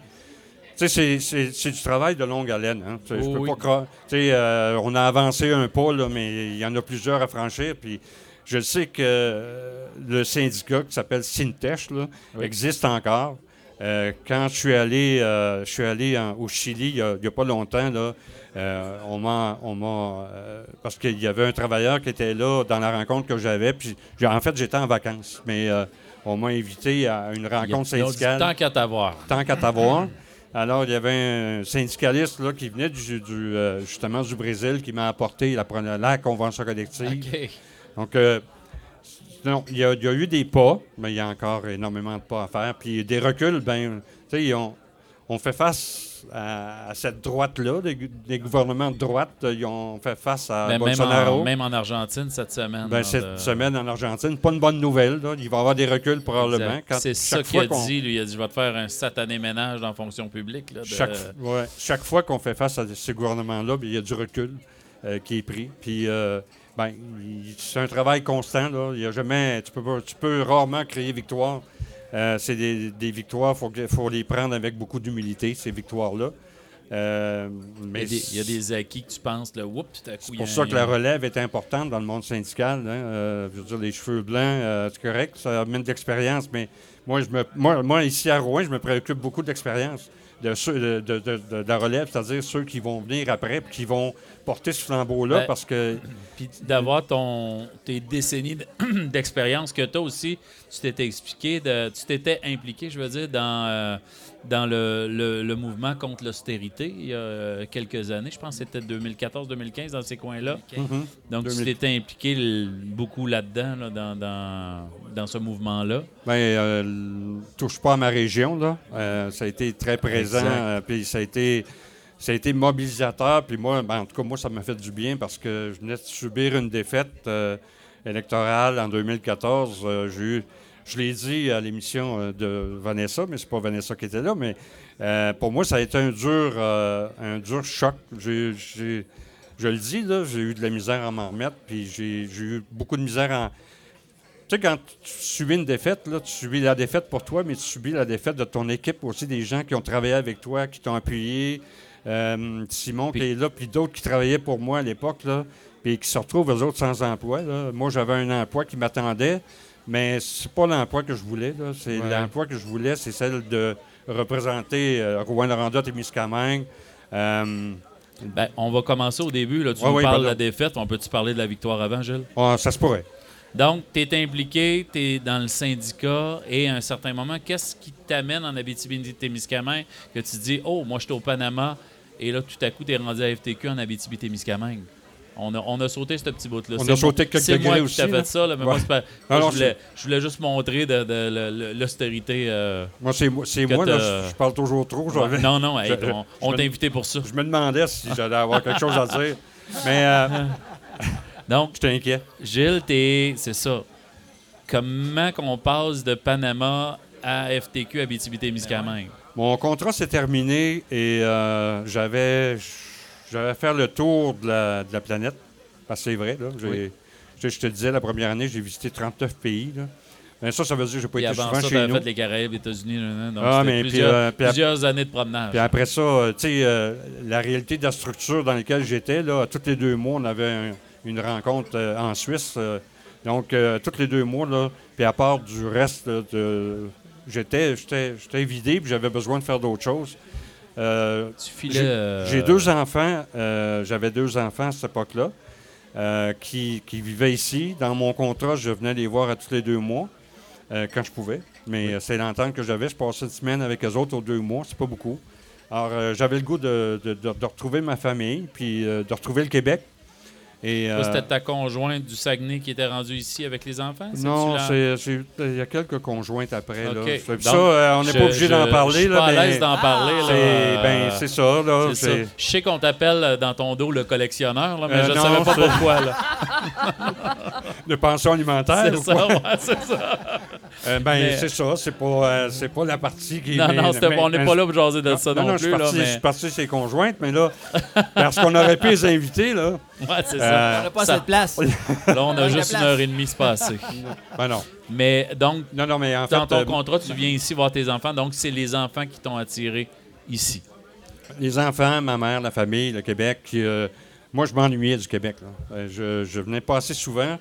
C'est- du travail de longue haleine. Hein. Je Oh peux oui. pas euh, on a avancé un pas, là, mais il y en a plusieurs à franchir. Puis je sais que euh, le syndicat qui s'appelle Sintech là, Oui. existe encore. Euh, quand je suis allé, euh, je suis allé en- au Chili il n'y a, pas longtemps, là, euh, on m'a, on parce qu'il y avait un travailleur qui était là dans la rencontre que j'avais. Puis en fait, j'étais en vacances, mais on m'a invité à une rencontre dit, syndicale tant qu'à t'avoir. tant qu'à t'avoir. Alors, il y avait un syndicaliste là, qui venait du, du, justement du Brésil qui m'a apporté la, convention collective. Donc, euh, non, il y, a, il y a eu des pas, mais il y a encore énormément de pas à faire. Puis des reculs, ben, tu sais, on, on fait face à, à cette droite-là. Les gouvernements de droite, ils ont fait face à Ben, même, Bolsonaro. en, même en Argentine cette semaine. Ben, cette de- semaine en Argentine, pas une bonne nouvelle. là. Il va y avoir des reculs probablement. C'est ça qu'il a dit. Lui, il a dit Je vais te faire un satané ménage dans la fonction publique. Là, de- Chaque, ouais, chaque fois qu'on fait face à ces gouvernements-là, ben, il y a du recul euh, qui est pris. Puis, euh, ben, c'est un travail constant. Là. Il y a jamais, tu, peux, pas- tu peux rarement créer victoire. Euh, c'est des, des victoires, il faut, faut les prendre avec beaucoup d'humilité, ces victoires-là. Euh, il, y a des, il y a des acquis que tu penses, là, oups, c'est pour ça un- que la relève est importante dans le monde syndical. hein. Euh, je veux dire, les cheveux blancs, c'est correct, ça amène de l'expérience, mais moi, je me, moi, moi, ici à Rouen, je me préoccupe beaucoup de l'expérience de, ceux- de, de- de- de- de la relève, c'est-à-dire ceux qui vont venir après puis qui vont porter ce flambeau-là Ben, parce que Puis d'avoir ton tes décennies [clears throat] d'expérience que as aussi, tu t'étais expliqué, de, tu t'étais impliqué, je veux dire, dans, euh, dans le, le- le mouvement contre l'austérité il y a euh, quelques années. Je pense que c'était 2014-2015 dans ces coins-là. Mhm. Donc tu 2000. t'étais impliqué beaucoup là-dedans, là, dans, dans, dans ce mouvement-là. Ben, euh, touche pas à ma région, là. Euh, ça a été très présent, euh, puis ça a été, ça a été mobilisateur. Puis moi, ben, en tout cas, moi, ça m'a fait du bien parce que je venais de subir une défaite euh, électorale en 2014. Euh, j'ai eu- je l'ai dit à l'émission euh, de Vanessa, mais c'est pas Vanessa qui était là, mais euh, pour moi, ça a été un dur, euh, un dur choc. J'ai- j'ai- je le dis, là, j'ai eu de la misère à m'en remettre, puis j'ai j'ai eu beaucoup de misère en, tu sais, quand tu subis une défaite, là, tu subis la défaite pour toi, mais tu subis la défaite de ton équipe aussi, des gens qui ont travaillé avec toi, qui t'ont appuyé. Euh, Simon Puis- qui est là, puis d'autres qui travaillaient pour moi à l'époque, là, puis qui se retrouvent, eux autres, sans emploi. là. Moi, j'avais un emploi qui m'attendait, mais c'est pas l'emploi que je voulais. là. C'est Ouais. L'emploi que je voulais, c'est celle de représenter euh, Rouen-Noranda et Miscamingue. Euh, Ben, on va commencer au début. Là. Tu Ouais, nous parles de la défaite. On peut-tu parler de la victoire avant, Gilles? ah, ça se pourrait. Donc, tu es impliqué, tu es dans le syndicat et à un certain moment, qu'est-ce qui t'amène en Abitibi-Témiscamingue que tu dis, oh, moi, je suis au Panama et là, tout à coup, tu es rendu à FTQ en Abitibi-Témiscamingue? On a, on a sauté ce petit bout-là. On a sauté quelques C'est moi qui t'ai aussi, fait là. ça, là, mais Ouais. moi, c'est pas- moi, Alors, je, voulais, je voulais juste montrer de, de- de- de- l'austérité. euh, Moi, c'est moi, là, je, je parle toujours trop. Non, non, hey, Je- on, on je- t'a invité pour ça. Je me demandais si j'allais avoir quelque chose à dire. [laughs] Mais euh, Donc, j'étais inquiet. Gilles, t'es, c'est ça. Comment qu'on passe de Panama à FTQ Abitibi-Témiscamingue? Mon contrat s'est terminé et euh, j'avais j'avais faire le tour de la, de la planète. Parce que c'est vrai, là. Oui. je, je te disais, la première année, j'ai visité 39 pays. Là. Mais ça, ça veut dire que j'ai pas Puis été avant souvent ça, chez nous. fait les Caraïbes, les États-Unis. Ah, puis, plusieurs, euh, puis plusieurs années de promenage. Puis après ça, euh, tu sais, euh, la réalité de la structure dans laquelle j'étais, là, tous les deux mois, on avait un- une rencontre en Suisse. donc, tous les deux mois, là, puis à part du reste, j'étais, j'étais vidé, puis j'avais besoin de faire d'autres choses. Euh, j'ai- euh, J'ai deux enfants. euh, J'avais deux enfants à cette époque-là qui, qui vivaient ici. Dans mon contrat, je venais les voir à tous les deux mois quand je pouvais. Mais c'est l'entente que j'avais. Je passais une semaine avec eux autres aux deux mois. C'est pas beaucoup. Alors, j'avais le goût de, de- de- retrouver ma famille puis de retrouver le Québec. Et, Toi, euh, C'était ta conjointe du Saguenay qui était rendue ici avec les enfants? non, c'est- il y a quelques conjointes après. là. Donc, ça, euh, on n'est pas obligé d'en parler. Je suis là, pas à mais l'aise d'en parler. là. c'est Euh, ben, c'est ça. Là, Je sais qu'on t'appelle euh, dans ton dos le collectionneur, là, mais Euh, je ne non, savais pas pourquoi. Là. [laughs] de pension alimentaire. C'est ça, ouais, c'est ça. Euh, ben, Mais- c'est ça, c'est pas, euh, c'est pas la partie qui Non, mais- non, c'était- mais- on n'est pas là pour jaser de Non, ça non, non, non, je plus. suis là, parti, je suis parti chez conjointes, mais là, parce qu'on aurait pu les inviter, là. [laughs] Ouais, c'est ça. Euh, On n'a pas ça- de place. [laughs] Là, on a Manque de juste une place. heure et demie se passer. [laughs] ben non. Mais donc, Non, non, mais en fait, dans ton euh, contrat, tu viens ici voir tes enfants. Donc, c'est les enfants qui t'ont attiré ici. les enfants, ma mère, la famille, le Québec, euh, moi, je m'ennuyais du Québec. là. Euh, je, je venais pas assez souvent.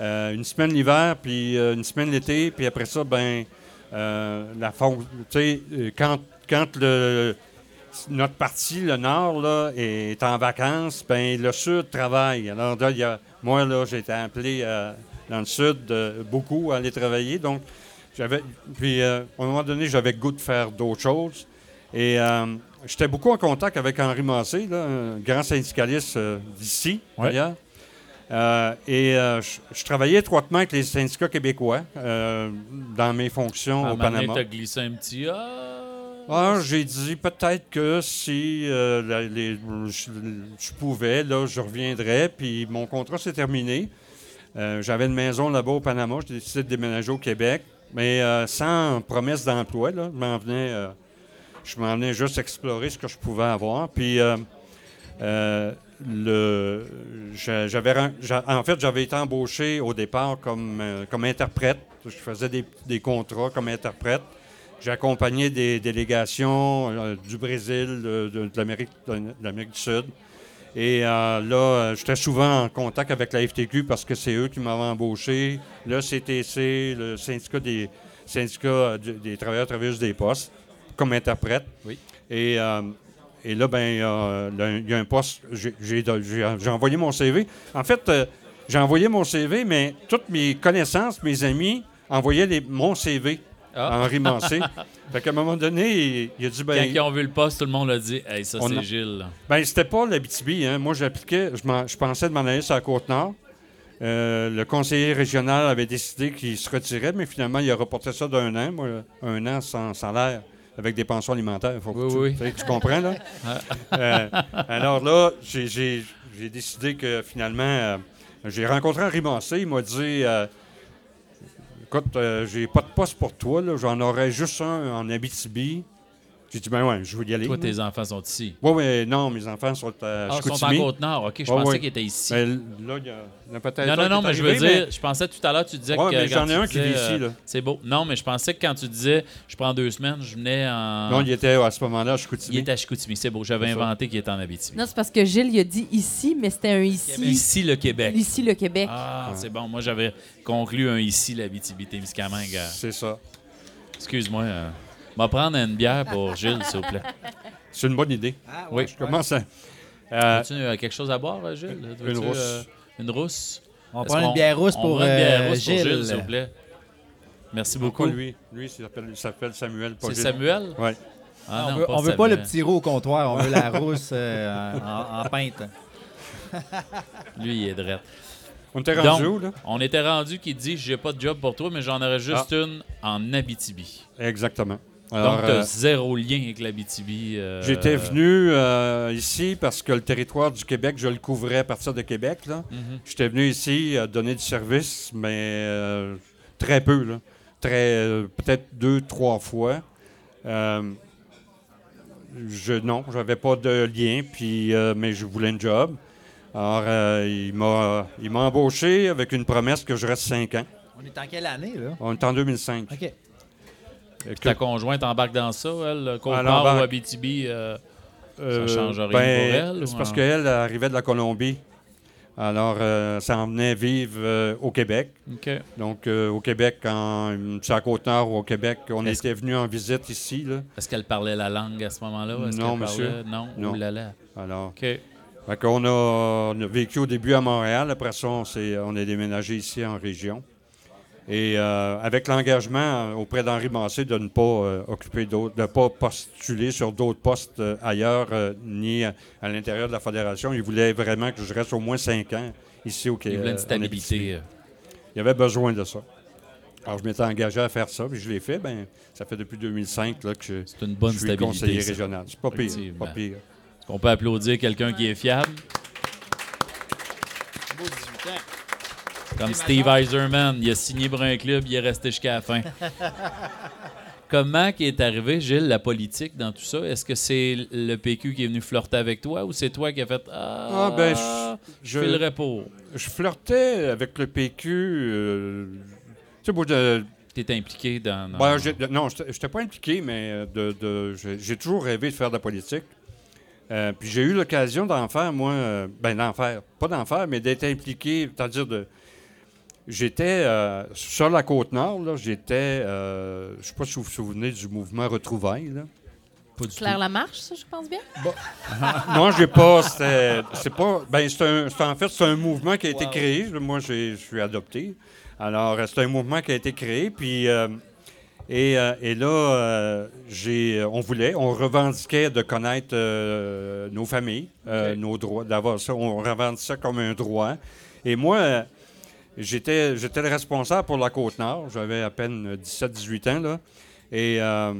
Euh, une semaine l'hiver, puis euh, une semaine l'été, puis après ça, ben, euh, la fon- tu sais, euh, quand, quand le, notre partie, le Nord, là, est en vacances, ben, le Sud travaille. Alors, là, il y a, moi, là, j'ai été appelé euh, dans le Sud euh, beaucoup à aller travailler. Donc, j'avais. Puis, euh, à un moment donné, j'avais goût de faire d'autres choses. Et j'étais beaucoup en contact avec Henri Massé, là, un grand syndicaliste d'ici, Ouais. d'ailleurs. Et je, travaillais étroitement avec les syndicats québécois dans mes fonctions À un au Panama. t'as glissé un petit. Ah! Ah, j'ai dit peut-être que si euh, je, pouvais, là, je reviendrais. Puis mon contrat s'est terminé. Euh, J'avais une maison là-bas au Panama. J'ai décidé de déménager au Québec, mais euh, sans promesse d'emploi. Je m'en venais, je venais juste explorer ce que je pouvais avoir. Puis le, j'a- j'avais, en fait, j'avais été embauché au départ comme, comme interprète. Je faisais des, des contrats comme interprète. J'ai accompagné des délégations euh, du Brésil, de, de- de l'Amérique, de l'Amérique du Sud. Et euh, là, euh, j'étais souvent en contact avec la FTQ parce que c'est eux qui m'avaient embauché. Le CTC, le syndicat des syndicats du- des travailleurs travailleuses des postes, comme interprète. Oui. Et, euh, et là, ben, euh, il y a un poste. J'ai, envoyé mon CV. En fait, j'ai envoyé mon CV, mais toutes mes connaissances, mes amis, envoyaient les- mon CV Ah. en rimancé. [laughs] fait qu'à un moment donné, il, il a dit Quand ben, ils ont vu le poste, tout le monde a dit Hey, ça, c'est a- Gilles. ben, c'était pas l'Abitibi. Hein. Moi, j'appliquais, je, je pensais de m'en aller sur la Côte-Nord. Euh, le conseiller régional avait décidé qu'il se retirait, mais finalement, il a reporté ça d'un an. Moi, un an sans salaire, avec des pensions alimentaires. Faut que Oui, tu, oui. tu comprends, là? [laughs] Euh, alors là, j'ai- décidé que finalement, euh, j'ai rencontré Henri Massé. Il m'a dit Écoute, euh, j'ai pas de poste pour toi. J'en aurais juste un en Abitibi. J'ai dit Ben ouais, je veux y aller. Toi, tes enfants sont ici. Oui, oui, non, mes enfants sont à Ah, ils sont en Chicoutimi. Côte-Nord. OK, je Ouais, pensais ouais. qu'ils étaient ici. Ben, là, il y a, a peut-être Non, un non, non, mais je veux dire, je pensais tout à l'heure, tu disais Ouais, que. mais j'en ai un qui vit ici, euh, là. C'est beau. Non, mais je pensais que quand tu disais, je prends deux semaines, je venais en. Non, il était à ce moment-là à Chicoutimi. Il était à Chicoutimi, c'est beau. J'avais inventé qu'il était en Abitibi. Non, c'est parce que Gilles, il a dit ici, mais c'était un ici. Ici, le Québec. Ici, le Québec. Ah, c'est bon. Moi, j'avais conclu un ici, l'Abitibi-Témiscamingue. Euh, C'est ça. Excuse-moi. Va prendre une bière pour Gilles, s'il vous plaît. C'est une bonne idée. Oui. Je commence à. euh, As-tu euh, quelque chose à boire, euh, Gilles? Veux-tu, rousse. euh, une rousse? On prend une bière rousse on pour prend une bière euh, rousse pour Gilles. Gilles, s'il vous plaît? Merci beaucoup. Lui? Lui, il s'appelle, Samuel. C'est Gilles. Samuel? Ouais. Ah, on non, veut, pas on veut pas le petit roux au comptoir, on veut la rousse euh, en, en pinte. [laughs] Lui, il est drette. On était Donc, rendu où, là? On était rendu qui dit j'ai pas de job pour toi, mais j'en aurais juste une en Abitibi. Exactement. Alors, Donc, t'as euh, zéro lien avec l'Abitibi. euh, J'étais venu euh, ici parce que le territoire du Québec, je le couvrais à partir de Québec. Mhm. J'étais venu ici euh, donner du service, mais euh, très peu. Là. Très, euh, peut-être deux, trois fois. Euh, je, non, j'avais pas de lien, puis, euh, mais je voulais un job. Alors, euh, il m'a il m'a embauché avec une promesse que je reste cinq ans. On est en quelle année, là? On est en 2005. OK. Que- Ta conjointe embarque dans ça, elle, embarque. ou Abitibi. euh, Euh, change rien ben, pour elle, C'est parce qu'elle arrivait de la Colombie. Alors, euh, ça en venait vivre euh, au Québec. Donc, euh, au Québec, en, sur la Côte-Nord ou au Québec, on était venus en visite ici. Est-ce qu'elle parlait la langue à ce moment-là? Est-ce Non, monsieur. parlait- Non, Non. Là. Alors, OK. fait qu'on a, on a vécu au début à Montréal. Après ça, on, s'est- on est déménagé ici en région. Et euh, avec l'engagement auprès d'Henri Massé de ne pas euh, occuper d'autres, de ne pas postuler sur d'autres postes euh, ailleurs, euh, ni à, à l'intérieur de la fédération, il voulait vraiment que je reste au moins cinq ans ici au Il Québec. voulait une stabilité. euh. Il y avait besoin de ça. Alors, je m'étais engagé à faire ça, puis je l'ai fait. Ben, ça fait depuis 2005 là, que je, C'est une bonne je suis stabilité. conseiller ça. régional. C'est pas pire. Pas pire. Qu'on peut applaudir quelqu'un qui est fiable? Comme Steve Eiserman, il a signé pour un club, il est resté jusqu'à la fin. [laughs] Comment qui est arrivé, Gilles, la politique dans tout ça? Est-ce que c'est le PQ qui est venu flirter avec toi ou c'est toi qui as fait Ah, Ah, ben, je- je pour? Je flirtais avec le PQ. euh, tu sais, moi, T'es impliqué dans. dans- ben, non, je n'étais pas impliqué, mais de, de- j'ai- j'ai toujours rêvé de faire de la politique. Euh, puis j'ai eu l'occasion d'en faire, moi, euh, ben d'en faire, pas d'en faire, mais d'être impliqué, c'est-à-dire de... J'étais euh, sur la Côte-Nord, là, j'étais, euh, je ne sais pas si vous vous souvenez du mouvement Retrouvailles, là. pas du Claire tout. Lamarche, ça, je pense bien? [laughs] Non, j'ai pas. c'était- C'est pas. Ben, c'est un- c'est en fait, c'est un mouvement qui a été Wow. créé. Moi, j'ai- je suis adopté. Alors, euh, c'est un mouvement qui a été créé. Puis, euh, et, euh, et là, euh, j'ai, on voulait, on revendiquait de connaître euh, nos familles, euh, nos droits, d'avoir ça. On revendiquait ça comme un droit. Et moi, euh, j'étais, j'étais le responsable pour la Côte-Nord. J'avais à peine 17-18 ans, là. Et. euh,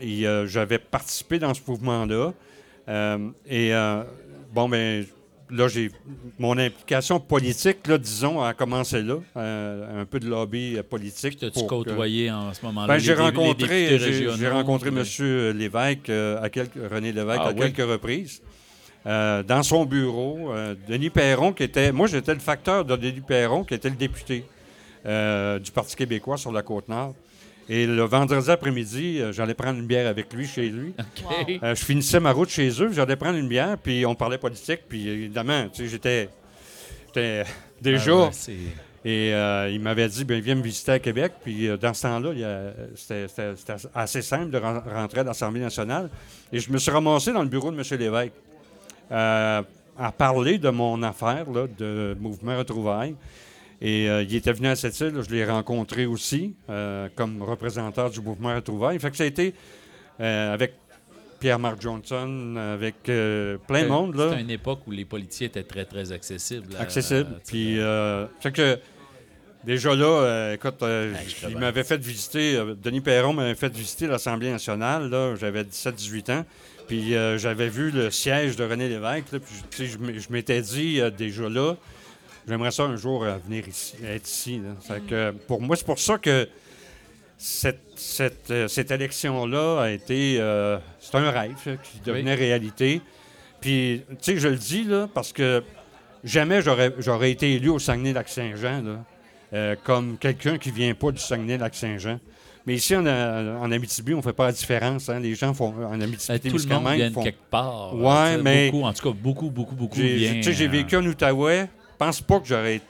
et, euh, j'avais participé dans ce mouvement-là. Euh, et bon, ben là, j'ai mon implication politique, là, disons, a commencé là. Un peu de lobby politique. T'as-tu que- côtoyé en ce moment-là? Ben, j'ai rencontré, j'ai- rencontré M. Lévesque, à quelques, René Lévesque, Ah à oui? quelques reprises. Euh, dans son bureau, euh, Denis Perron, qui était. Moi, j'étais le facteur de Denis Perron, qui était le député euh, du Parti québécois sur la Côte-Nord. Et le vendredi après-midi, euh, j'allais prendre une bière avec lui chez lui. OK. Euh, je finissais ma route chez eux, j'allais prendre une bière, puis on parlait politique, puis évidemment, tu sais, j'étais. J'étais déjà. Ah ouais, Et euh, il m'avait dit, ben, viens me visiter à Québec. Puis euh, dans ce temps-là, c'était assez simple de ren- rentrer à l'Assemblée nationale. Et je me suis ramassé dans le bureau de M. Lévesque euh, à parler de mon affaire là, de Mouvement Retrouvailles. Et euh, il était venu à cette île, je l'ai rencontré aussi euh, comme représentant du Mouvement Retrouvailles. Fait que ça a été avec Pierre-Marc Johnson, avec plein de monde. C'était une époque où les politiciens étaient très, très accessibles. à- accessible. à- Puis, fait que déjà là, écoute, il m'avait fait visiter, Denis Perron m'avait fait visiter l'Assemblée nationale. Là, j'avais 17-18 ans. Puis euh, j'avais vu le siège de René Lévesque. là, puis je m'étais dit euh, déjà là, j'aimerais ça un jour euh, venir ici, être ici. là. Fait que, pour moi, c'est pour ça que cette, cette, cette élection-là a été. c'est un rêve là, qui devenait réalité. Puis, tu sais, je le dis, là, parce que jamais j'aurais, été élu au Saguenay-Lac-Saint-Jean, comme quelqu'un qui vient pas du Saguenay-Lac-Saint-Jean. Mais ici, en, en Abitibi, on fait pas la différence. hein. Les gens font. En Euh, Abitibi, tout le monde vient font. quelque part. Ouais, Euh, sais, mais- Beaucoup, en tout cas, beaucoup, beaucoup, beaucoup bien. tu sais, j'ai euh, vécu en Outaouais. Je pense pas que j'aurais.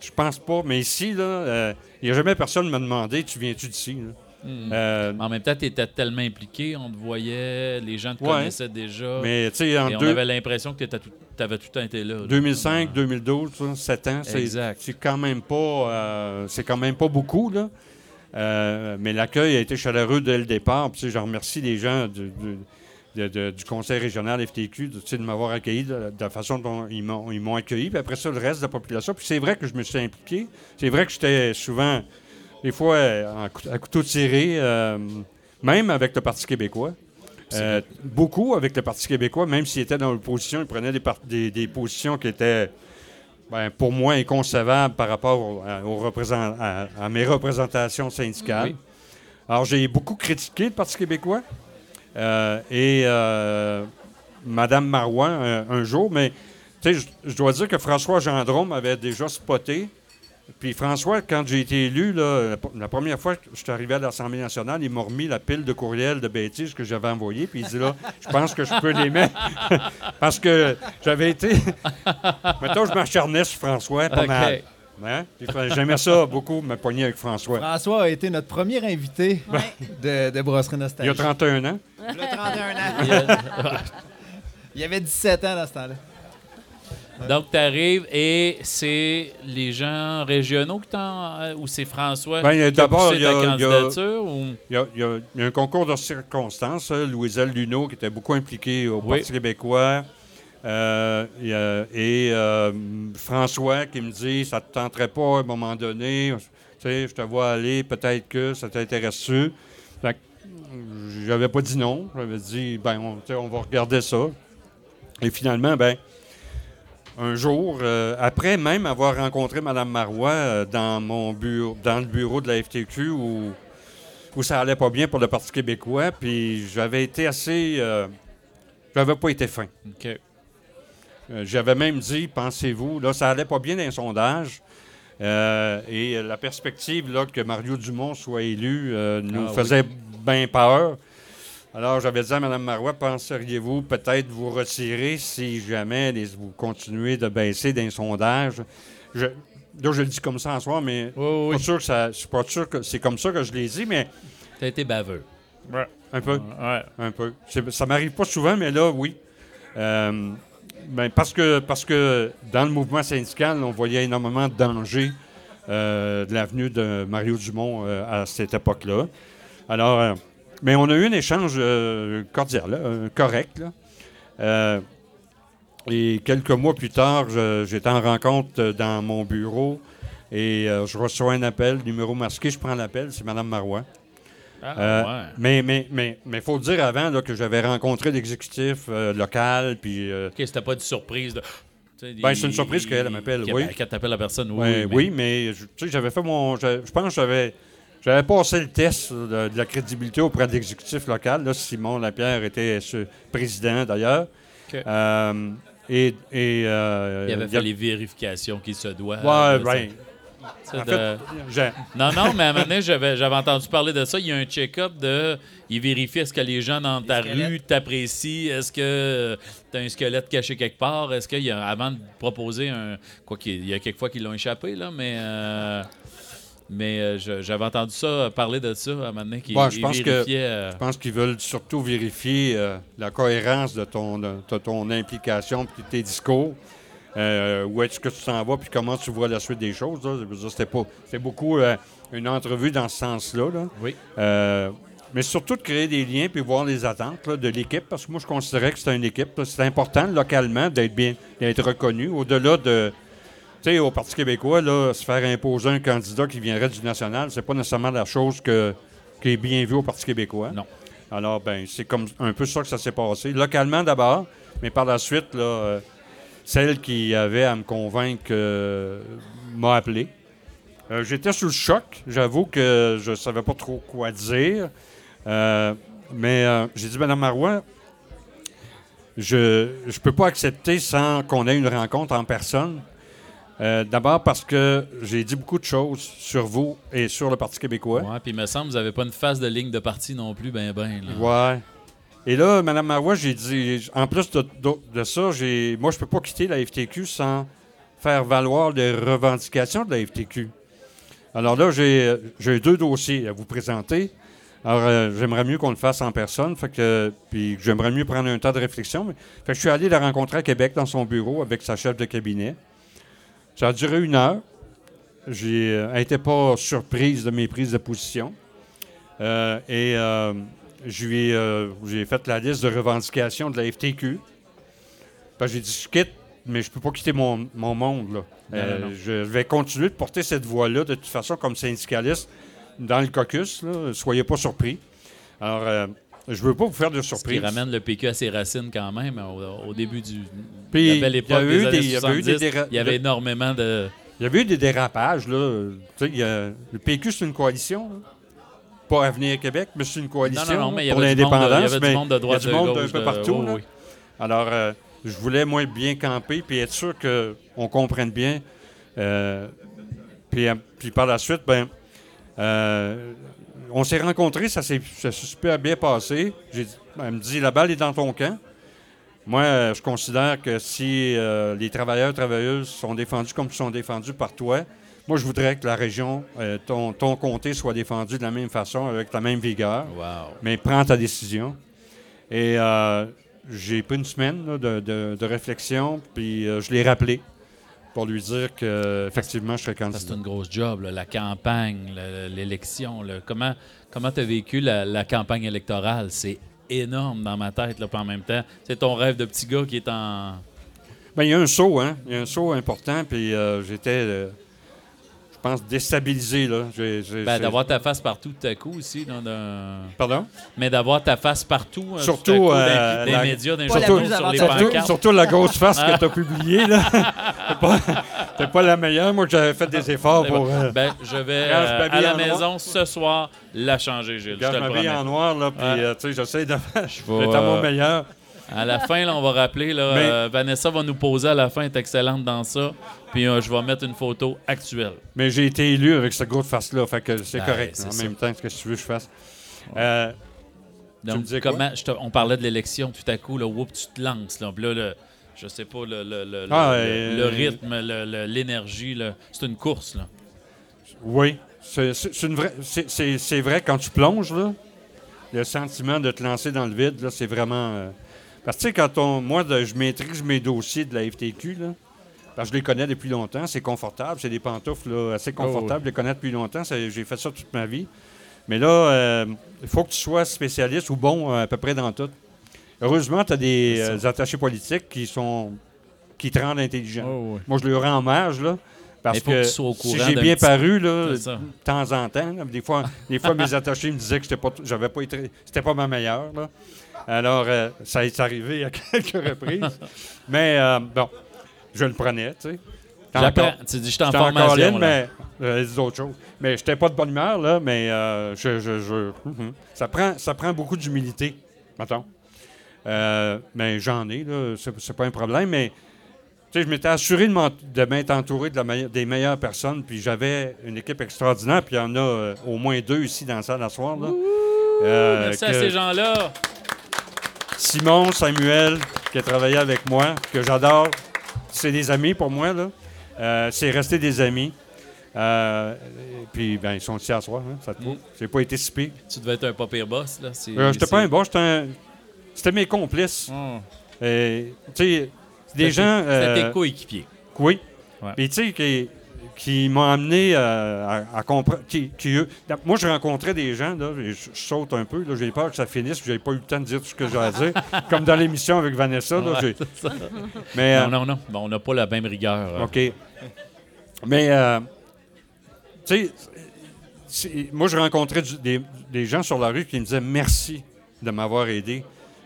Je pense pas. Mais ici, là, il n'y a jamais personne qui m'a demandé Tu viens-tu d'ici hmm. Euh, En même temps, tu étais tellement impliqué, on te voyait, les gens te Ouais. connaissaient déjà. mais tu sais, en et on deux- avait l'impression que tu avais tout le temps été là. là. 2005, 2012, ça, 7 ans, c'est, Exact. c'est quand même pas euh, c'est quand même pas beaucoup là. Euh, mais l'accueil a été chaleureux dès le départ. Puis, je remercie les gens du, du- de- de- du conseil régional FTQ de, m'avoir accueilli de, de la façon dont ils m'ont, accueilli. Puis après ça, le reste de la population. Puis c'est vrai que je me suis impliqué. C'est vrai que j'étais souvent, des fois, euh, en à couteau tiré, euh, même avec le Parti québécois. Euh, beaucoup avec le Parti québécois, même s'il était dans l'opposition, il prenait des- des positions qui étaient, ben, pour moi, inconcevables par rapport au- à, aux à- à mes représentations syndicales. Oui. Alors, j'ai beaucoup critiqué le Parti québécois euh, et euh, Mme Marois un, un jour, mais je- je dois dire que François Gendron m'avait déjà spoté. Puis François, quand j'ai été élu, là, la, première fois que je suis arrivé à l'Assemblée nationale, il m'a remis la pile de courriels de bêtises que j'avais envoyées. Puis il dit là, [laughs] je pense que je peux les mettre. [laughs] Parce que j'avais été. [laughs] Mettons, je m'acharnais sur François pas OK. mal. Hein? Puis J'aimais ça beaucoup, me pogner avec François. François a été notre premier invité de, de Brasserie Il y Nostalgie. a 31 ans. Il a 31 ans. Il avait 17 ans dans ce temps-là. Donc, tu arrives et c'est les gens régionaux qui t'en. euh, ou c'est François Ben, qui a poussé il y a- ta il y a- candidature? ou... Il y, a, il y y a un concours de circonstances. hein, Louiselle Luneau, qui était beaucoup impliquée au Oui. Parti québécois. Euh, et euh, François qui me dit Ça te tenterait pas à un moment donné Tu sais, je te vois aller, peut-être que ça t'intéresse-tu? J'avais pas dit non. J'avais dit Ben, on, on va regarder ça. Et finalement, ben. Un jour, euh, après même avoir rencontré Mme Marois euh, dans mon bureau, dans le bureau de la FTQ où où ça allait pas bien pour le Parti québécois, puis j'avais été assez... euh, j'avais pas été fin. J'avais même dit, pensez-vous, là, ça allait pas bien dans les sondages, et la perspective là, que Mario Dumont soit élu nous Ah, faisait bien peur. Alors, j'avais dit à Mme Marois, penseriez-vous peut-être vous retirer si jamais les- vous continuez de baisser sondages? Je, là, je le dis comme ça en soir, mais Oui, oui, pas oui. sûr que ça, je suis pas sûr que c'est comme ça que je l'ai dit, mais T'as été baveux. un peu. Ouais. Un peu. Ça m'arrive pas souvent, mais là, oui. Euh, ben, parce, que, parce que dans le mouvement syndical, on voyait énormément de dangers euh, de l'avenue de Mario Dumont euh, à cette époque-là. Alors, euh, mais on a eu un échange euh, cordial, là, euh, correct. là. Euh, et quelques mois plus tard, j'étais en rencontre dans mon bureau et je reçois un appel, numéro masqué, je prends l'appel, c'est Mme Marois. Ah, ouais. Mais mais mais mais faut dire avant là, que j'avais rencontré l'exécutif local, puis Ok, c'était pas une surprise. De... Ben, il- c'est une surprise qu'elle m'appelle, oui. Qu'elle t'appelle la personne, oui. mais- oui, mais j'avais fait mon, je, je pense que j'avais j'avais passé le test de, de la crédibilité auprès de l'exécutif local. Là, Simon Lapierre était ce président d'ailleurs. Euh, et et euh, Il avait fait a- les vérifications qui se doivent. Ouais, de ben, ça. Ça, en de- fait, j'ai- Non, non, mais à un moment donné, j'avais, j'avais entendu parler de ça. Il y a un check-up de. Il vérifie est-ce que les gens dans ta rue t'apprécient, est-ce que tu as un squelette caché quelque part, est-ce qu'il y a, avant de proposer un. Quoi qu'il y a quelques fois qu'ils l'ont échappé, là, mais. euh, mais euh, j'avais entendu ça, parler de ça à un moment donné, Bon, je pense que- euh, Je pense qu'ils veulent surtout vérifier euh, la cohérence de ton, de, de ton implication puis de tes discours. Euh, où est-ce que tu t'en vas puis comment tu vois la suite des choses. C'était, beaucoup euh, une entrevue dans ce sens-là. là. Oui. Euh, mais surtout de créer des liens puis voir les attentes là, de l'équipe parce que moi, je considérais que c'était une équipe. C'est important localement d'être bien d'être reconnu au-delà de. Tu sais, au Parti québécois, là, se faire imposer un candidat qui viendrait du national, c'est pas nécessairement la chose que, qui est bien vue au Parti québécois. Non. Alors, ben, c'est comme un peu ça que ça s'est passé. Localement d'abord, mais par la suite, là, euh, celle qui avait à me convaincre euh, m'a appelé. Euh, J'étais sous le choc. J'avoue que je savais pas trop quoi dire. Mais j'ai dit, Madame Marois, je ne peux pas accepter sans qu'on ait une rencontre en personne. Euh, D'abord parce que j'ai dit beaucoup de choses sur vous et sur le Parti québécois. Ouais, puis il me semble que vous n'avez pas une face de ligne de parti non plus, ben ben. Là. Ouais. Et là, Mme Marois, j'ai dit, en plus de, de- de ça, j'ai, moi, je peux pas quitter la FTQ sans faire valoir les revendications de la FTQ. Alors là, j'ai, j'ai deux dossiers à vous présenter. Alors, euh, j'aimerais mieux qu'on le fasse en personne. Fait que, puis j'aimerais mieux prendre un temps de réflexion. Mais, fait que je suis allé la rencontrer à Québec dans son bureau avec sa chef de cabinet. Ça a duré une heure. J'ai, euh, elle n'était pas surprise de mes prises de position. Euh, et euh, euh, j'ai fait la liste de revendications de la FTQ. Que j'ai dit, je quitte, mais je peux pas quitter mon, mon monde. là. Non, non. Je vais continuer de porter cette voie-là, de toute façon, comme syndicaliste, dans le caucus. Là, soyez pas surpris. Alors, je veux pas vous faire de Ce qui surprise. ramène le PQ à ses racines quand même au, au début du. Puis, la belle il y époque eu des années des- il y avait eu des 70, déra- il y avait énormément de. Il y avait eu des dérapages. Là. Y a- le PQ, c'est une coalition. là. Pas Avenir Québec, mais c'est une coalition Non, non, non, mais il y pour de- il y l'indépendance. avait du monde de droite, Il y a du monde gauche, peu partout. oui. Alors, euh, je voulais, moi, bien camper puis être sûr qu'on comprenne bien. Euh, puis, euh, puis par la suite, ben, euh, on s'est rencontrés, ça s'est super bien passé. Dit- elle me dit, la balle est dans ton camp. Moi, euh, je considère que si euh, les travailleurs travailleuses sont défendus comme ils sont défendus par toi, moi, je voudrais que la région, euh, ton, ton comté soit défendu de la même façon, avec la même vigueur. Wow. Mais prends ta décision. Et euh, j'ai pris une semaine là, de, de- de réflexion, puis je l'ai rappelé pour lui dire que effectivement je serais Ça, c'est candidat. une grosse job, là, la campagne, le- l'élection. Comment comment tu as vécu la, la campagne électorale? C'est énorme dans ma tête, là, en même temps. C'est ton rêve de petit gars qui est en. Ben, il y a un saut, hein? Il y a un saut important, puis euh, j'étais, euh, pense, déstabilisé. Là. J'ai- j'ai- Ben, d'avoir ta face partout tout à coup aussi. Dans- Pardon? Mais d'avoir ta face partout. hein, Surtout, tout à coup, euh, dans, dans la- les médias, dans les plus sur les. Surtout, surtout la grosse face que tu as publiée. là. [laughs] C'est pas, pas la meilleure. Moi, j'avais fait des efforts C'est pour. euh, Ben, je vais euh, à la noir. maison ce soir la changer, Gilles. Je te le promets. en noir, là, puis Ouais. euh, tu sais, j'essaie de faire. Je vais, vais être à mon euh, meilleur. À la fin, là, on va rappeler, là, Mais- euh, Vanessa va nous poser à la fin, elle est excellente dans ça. Puis euh, je vais mettre une photo actuelle. Mais j'ai été élu avec cette grosse face-là, fait que c'est Ben, correct. En ça. même temps, ce que tu veux que je fasse. Euh, Donc, me disais quoi? comment, je te- on parlait de l'élection tout à coup, là, whoop, tu te lances. Là, Puis là, le- je sais pas, le, le, le, Ah, le- le rythme, l'énergie, là, c'est une course. Là. oui, c'est vrai quand tu plonges, là, le sentiment de te lancer dans le vide, là, c'est vraiment. Parce que tu sais, quand on, moi, de- je maîtrise mes dossiers de la FTQ, là, parce que je les connais depuis longtemps, c'est confortable, c'est des pantoufles là, assez confortables, je les connais depuis longtemps, j'ai fait ça toute ma vie. Mais là, euh, il faut que tu sois spécialiste ou bon euh, à peu près dans tout. Heureusement, tu as des euh, attachés politiques qui sont qui te rendent intelligent. Moi, je leur rends hommage, là, Parce que, si j'ai bien petit- paru, là, de temps en temps, là, des fois, des fois mes [laughs] attachés me disaient que j'étais pas, j'avais pas été, c'était pas ma meilleure. là. Alors, euh, ça est arrivé à [laughs] quelques reprises. Mais euh, bon, je le prenais, tu sais. J'apprends. Tu dis, je suis en formation. ligne, mais euh, dis d'autres choses. Mais j'étais pas de bonne humeur, là, mais euh, je, je- mhm. ça, prend, ça prend beaucoup d'humilité, mettons. Mais j'en ai, là, c'est, pas un problème, mais tu sais, je m'étais assuré de, m'être entouré de la meille- des meilleures personnes, puis j'avais une équipe extraordinaire, puis il y en a au moins deux ici dans la salle à soir. Là. Merci à ces gens-là. Simon, Samuel, qui a travaillé avec moi, que j'adore, c'est des amis pour moi. Là. Euh, c'est resté des amis. Euh, et puis, ben, ils sont ici à soir, hein, ça te prouve. C'est pas été si pire. Tu devais être un pas pire boss. là. Euh, j'étais pas un bon, j'étais un- C'était mes complices. Et, tu sais, des gens. c'était tes coéquipiers. Oui. Ouais. Puis, tu sais, qui, m'ont amené euh, à, à comprendre. Qui, qui, eux- moi, je rencontrais des gens, là, je, je saute un peu, j'ai peur que ça finisse, j'ai pas eu le temps de dire tout ce que j'ai à dire. [laughs] comme dans l'émission avec Vanessa. Là, Ouais, ça. [laughs] mais, euh, Non, non, non. Bon, on n'a pas la même rigueur. euh. OK. Mais, euh, tu sais, moi, je rencontrais du- des, des gens sur la rue qui me disaient merci de m'avoir aidé.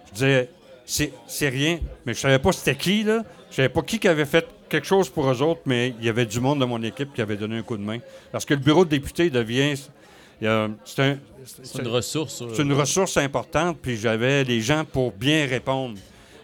Je disais, c'est c'est rien, mais je savais pas c'était qui, là. Je savais pas qui qui avait fait quelque chose pour eux autres, mais il y avait du monde de mon équipe qui avait donné un coup de main. Parce que le bureau de député devient. a- C'est un- C'est une ressource. c'est une ressource importante, puis j'avais les gens pour bien répondre.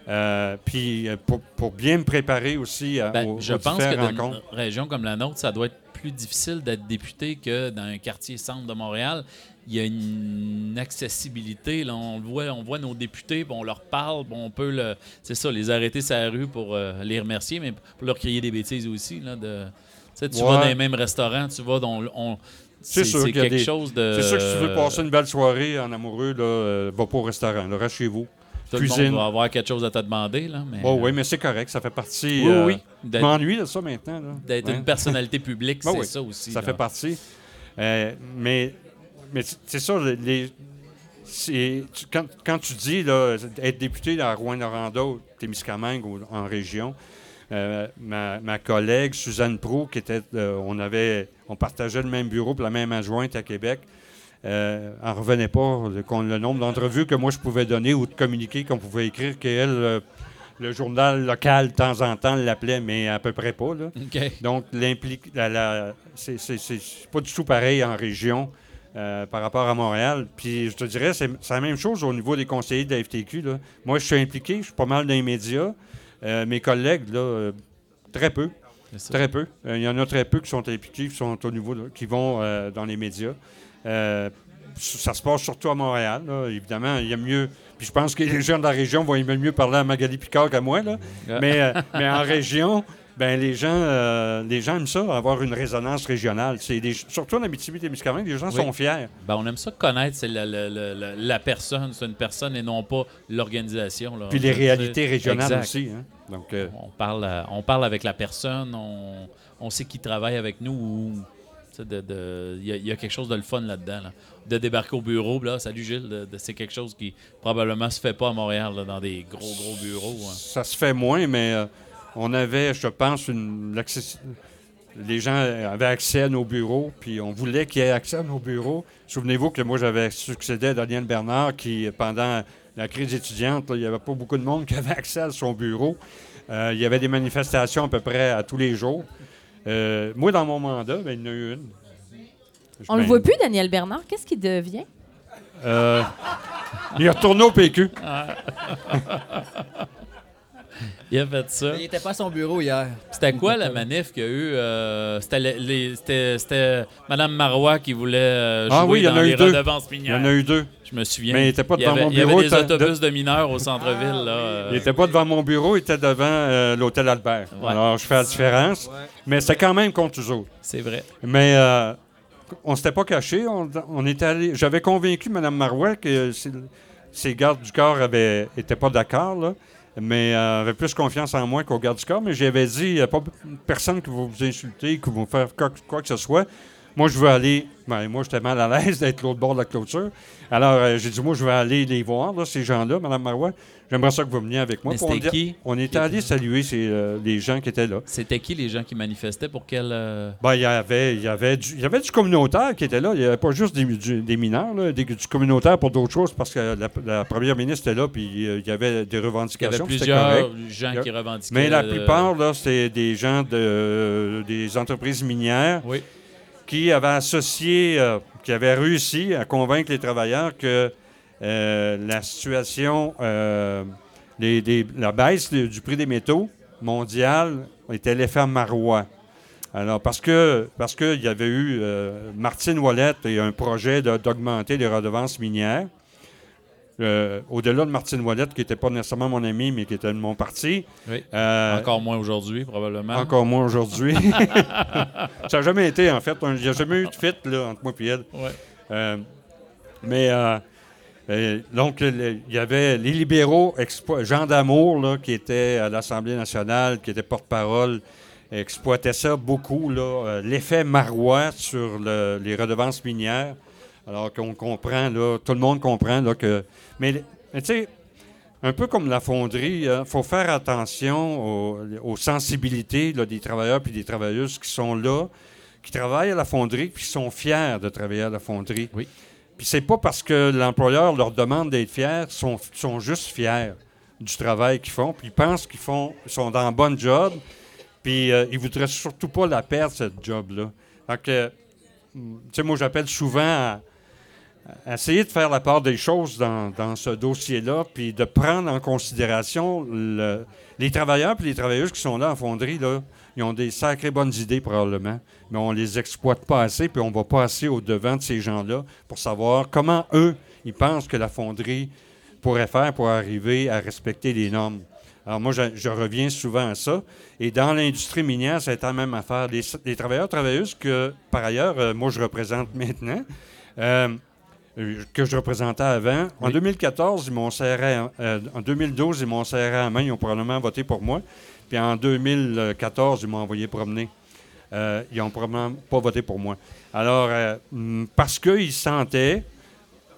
Euh, puis euh, pour, pour bien me préparer aussi à, Ben, aux, je aux pense que dans une région comme la nôtre, ça doit être plus difficile d'être député que dans un quartier centre de Montréal. Il y a une accessibilité. Là, on, le voit, on voit nos députés, on leur parle, on peut le, c'est ça, les arrêter sur la rue pour euh, les remercier, mais pour leur crier des bêtises aussi. Là, de, tu sais, tu Ouais. vas dans les mêmes restaurants, tu vas dans. On, C'est sûr a quelque des- chose de. C'est sûr que si tu veux passer une belle soirée en amoureux, là, euh, va pas au restaurant, là, reste chez vous. Tout le cuisine. monde va avoir quelque chose à te demander. Là, mais, Bon, oui, mais c'est correct, ça fait partie. Oui, euh, oui. Je D'être- m'ennuie de ça maintenant. D'être Ouais. une personnalité publique, [laughs] Ben c'est oui, ça aussi. Ça là. fait partie. Euh, mais mais c'est- ça, les- tu- quand, quand tu dis là, être député à Rouen-Noranda, ou Témiscamingue en région, euh, ma, ma collègue Suzanne Prou, qui était, euh, on avait, on partageait le même bureau pour la même adjointe à Québec, euh, elle ne revenait pas le, le nombre d'entrevues que moi je pouvais donner ou de communiquer qu'on pouvait écrire qu'elle, euh, le journal local, de temps en temps, l'appelait, mais à peu près pas. Là. Donc, l'implique, c'est pas du tout pareil en région euh, par rapport à Montréal. Puis, je te dirais, c'est, la même chose au niveau des conseillers de la FTQ. là. Moi, je suis impliqué, je suis pas mal dans les médias. Euh, mes collègues, là, euh, très peu. Très peu. Il y en a très peu qui sont impliqués, qui sont au niveau, qui vont dans les médias. Ça se passe surtout à Montréal, là. évidemment. Il y a mieux. Puis je pense que les gens de la région vont aimer mieux parler à Magali Picard qu'à moi, là. Mais, mais en région, ben les gens, euh, les gens aiment ça, avoir une résonance régionale. C'est des- surtout en Abitibi-Témiscamingue, les gens Oui. sont fiers. Ben, on aime ça connaître c'est la, la- la- la- personne, c'est une personne et non pas l'organisation. là. Puis les réalités régionales Exact. aussi. hein. Donc, euh, On parle, à- on parle avec la personne, on, on sait qui travaille avec nous. ou, sais, de- de- Il y, a- il y a quelque chose de le fun là-dedans. là. De débarquer au bureau, là, salut Gilles, de- c'est quelque chose qui probablement se fait pas à Montréal, là, dans des gros, gros bureaux. hein. Ça se fait moins, mais euh, on avait, je pense, une, les gens avaient accès à nos bureaux, puis on voulait qu'ils aient accès à nos bureaux. Souvenez-vous que moi, j'avais succédé à Daniel Bernard, qui, pendant la crise étudiante, là, il n'y avait pas beaucoup de monde qui avait accès à son bureau. Euh, il y avait des manifestations à peu près à tous les jours. Euh, moi, dans mon mandat, ben, il y en a eu une. Je- On le ben, voit plus, Daniel Bernard. Qu'est-ce qu'il devient? euh, il est retourné au PQ. [laughs] Il a fait ça. Il était pas à son bureau hier. C'était quoi la manif qu'il y a eu? euh, c'était, les- les- c'était, c'était Mme Marois qui voulait euh, jouer Ah oui, il y en dans a eu les deux. redevances Il y en a eu deux. Je me souviens. Mais il était pas devant avait, mon il y avait bureau, des autobus de mineurs au centre-ville. Là, euh, Il n'était pas devant mon bureau, il était devant euh, l'hôtel Albert. Ouais. Alors, je fais la différence. Mais c'était quand même contre eux autres. c'est vrai. Mais euh, on s'était pas caché. On, on était allé. J'avais convaincu Mme Marois que ses, gardes du corps avaient, étaient pas d'accord, là, mais euh, avaient plus confiance en moi qu'aux gardes du corps. Mais j'avais dit, il n'y a pas personne qui va vous insulter, qui va vous faire quoi que ce soit. Moi, je veux aller. ben, moi, j'étais mal à l'aise d'être l'autre bord de la clôture. Alors, euh, j'ai dit, moi, je vais aller les voir, là, ces gens-là, Mme Marois. J'aimerais ça que vous veniez avec moi. Mais on c'était dit- qui? On était allé saluer ces, euh, les gens qui étaient là. C'était qui les gens qui manifestaient? Pour quel. euh, Ben, il y avait, il y avait du, il y avait du communautaire qui était là. Il n'y avait pas juste des, du- des mineurs, là, des- du communautaire pour d'autres choses, parce que la, la première ministre était là, puis euh, il y avait des Il y avait revendications. c'était plusieurs gens Il y a- qui revendiquaient. Mais la euh, plupart, là, c'était des gens de, des entreprises minières Oui. Qui avaient associé, euh, qui avaient réussi à convaincre les travailleurs que euh, la situation, euh, la baisse du prix des métaux mondiale était l'effet marois. Alors, parce que parce qu'il y avait eu Martine Ouellette et un projet d'augmenter les redevances minières. Euh, Au-delà de Martine Ouellette, qui n'était pas nécessairement mon ami, mais qui était de mon parti. Oui. euh, Encore moins aujourd'hui, probablement. encore moins aujourd'hui. [laughs] [laughs] ça n'a jamais été, en fait. Il n'y a jamais eu de fit là, entre moi et elle. Ouais. Euh, mais donc, il y avait les libéraux, expo- Jean Damour, là, qui était à l'Assemblée nationale, qui était porte-parole, exploitait ça beaucoup, l'effet marois sur le- les redevances minières. Alors qu'on comprend, là, tout le monde comprend là, que. Mais, mais tu sais, un peu comme la fonderie, il faut faire attention aux, aux sensibilités là, des travailleurs et des travailleuses qui sont là, qui travaillent à la fonderie puis qui sont fiers de travailler à la fonderie. Oui. Puis c'est pas parce que l'employeur leur demande d'être fiers, ils sont, sont juste fiers du travail qu'ils font, puis ils pensent qu'ils font, ils sont dans un bon job, puis euh, ils voudraient surtout pas la perdre, cette job-là. Donc, euh, tu sais, moi, j'appelle souvent à, à essayer de faire la part des choses dans, dans ce dossier-là, puis de prendre en considération le- les travailleurs et les travailleuses qui sont là en fonderie. Là, ils ont des sacrées bonnes idées probablement, mais on les exploite pas assez, puis on va pas assez au-devant de ces gens-là pour savoir comment eux, ils pensent que la fonderie pourrait faire pour arriver à respecter les normes. Alors moi, je, reviens souvent à ça. Et dans l'industrie minière, c'est la même affaire. Les, les travailleurs, travailleuses que, par ailleurs, euh, moi, je représente maintenant, euh, que je représentais avant. En 2014, ils m'ont serré, euh, en 2012, ils m'ont serré la main. Ils ont probablement voté pour moi. Puis en 2014, ils m'ont envoyé promener. Euh, ils n'ont probablement pas voté pour moi. Alors, euh, hum, parce qu'ils sentaient,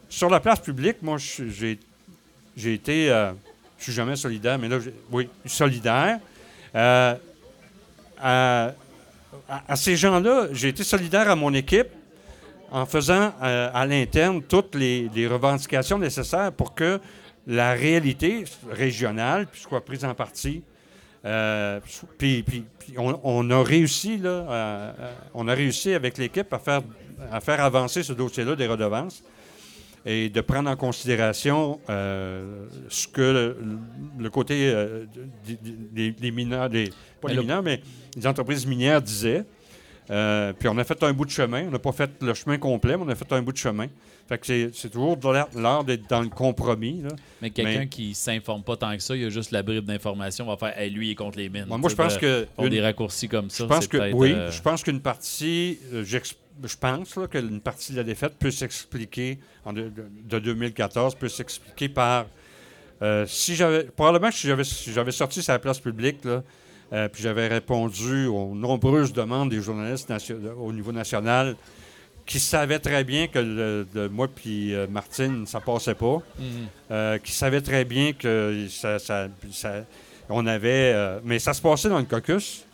sur la place publique, moi, j'ai j'ai été, euh, je suis jamais solidaire, mais là, oui, solidaire. Euh, à, à- à ces gens-là, j'ai été solidaire à mon équipe en faisant euh, à l'interne toutes les, les revendications nécessaires pour que la réalité régionale soit prise en partie. Euh, puis, puis- puis on, on a réussi là, à- à- on a réussi avec l'équipe à faire à faire avancer ce dossier-là des redevances et de prendre en considération euh, ce que le, le côté euh, des, mineurs, des, pas les mineurs, mais les entreprises minières disaient. Euh, puis on a fait un bout de chemin. On n'a pas fait le chemin complet, mais on a fait un bout de chemin. Fait que c'est- toujours l'art- d'être dans le compromis. là. Mais quelqu'un Mais- qui s'informe pas tant que ça, il a juste la bribe d'information, va faire hey, lui, il est contre les mines. Moi, moi, je pense de- que une- des raccourcis comme ça. Je pense que oui, euh, je pense qu'une partie, euh, je pense là, qu'une partie de la défaite peut s'expliquer en de, de- de 2014 peut s'expliquer par si j'avais probablement que si j'avais si j'avais sorti la place publique là, euh, puis j'avais répondu aux nombreuses demandes des journalistes au niveau national qui savaient très bien que le- de moi puis euh, Martine ça passait pas, mhm. euh, qui savaient très bien que ça, ça- ça- on avait. mais ça se passait dans le caucus.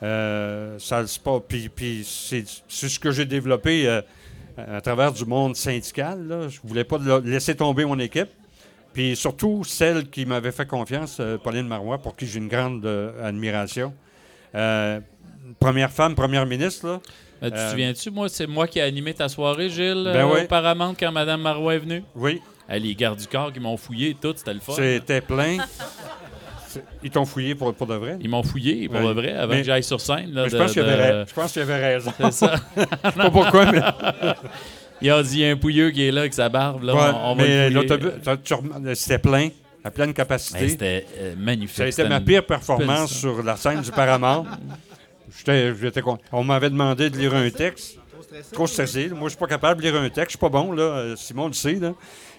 Ça se passe. Puis, puis c'est, ce que j'ai développé à travers du monde syndical. Là. Je voulais pas la- laisser tomber mon équipe. Puis surtout celle qui m'avait fait confiance, euh, Pauline Marois, pour qui j'ai une grande euh, admiration. Euh, première femme, première ministre, là. Tu te Euh, souviens-tu, moi, c'est moi qui ai animé ta soirée, Gilles, Ben euh, oui. Paramount, quand Mme Marois est venue? Oui, Hey, les gardes du corps qui m'ont fouillé et tout, c'était le fun. c'était plein. Ils t'ont fouillé pour, pour de vrai? Ils m'ont fouillé, pour le vrai, avant Mais- que j'aille sur scène. là, je, de- pense qu'il de- avait, je pense qu'il avait raison. C'est ça. [laughs] Je sais pas pourquoi, mais. [laughs] Il a dit, il y a un pouilleux qui est là avec sa barbe. Là, Ouais, on, on va mais l'autobus, c'était plein, à pleine capacité. C'était euh, magnifique. ça a été C'était ma pire performance sur la scène du Paramount. J'étais, j'étais con- On m'avait demandé de lire un texte. Trop stressé. Moi, je suis pas capable de lire un texte. Je suis pas bon, là. Euh, Simon le sait, là.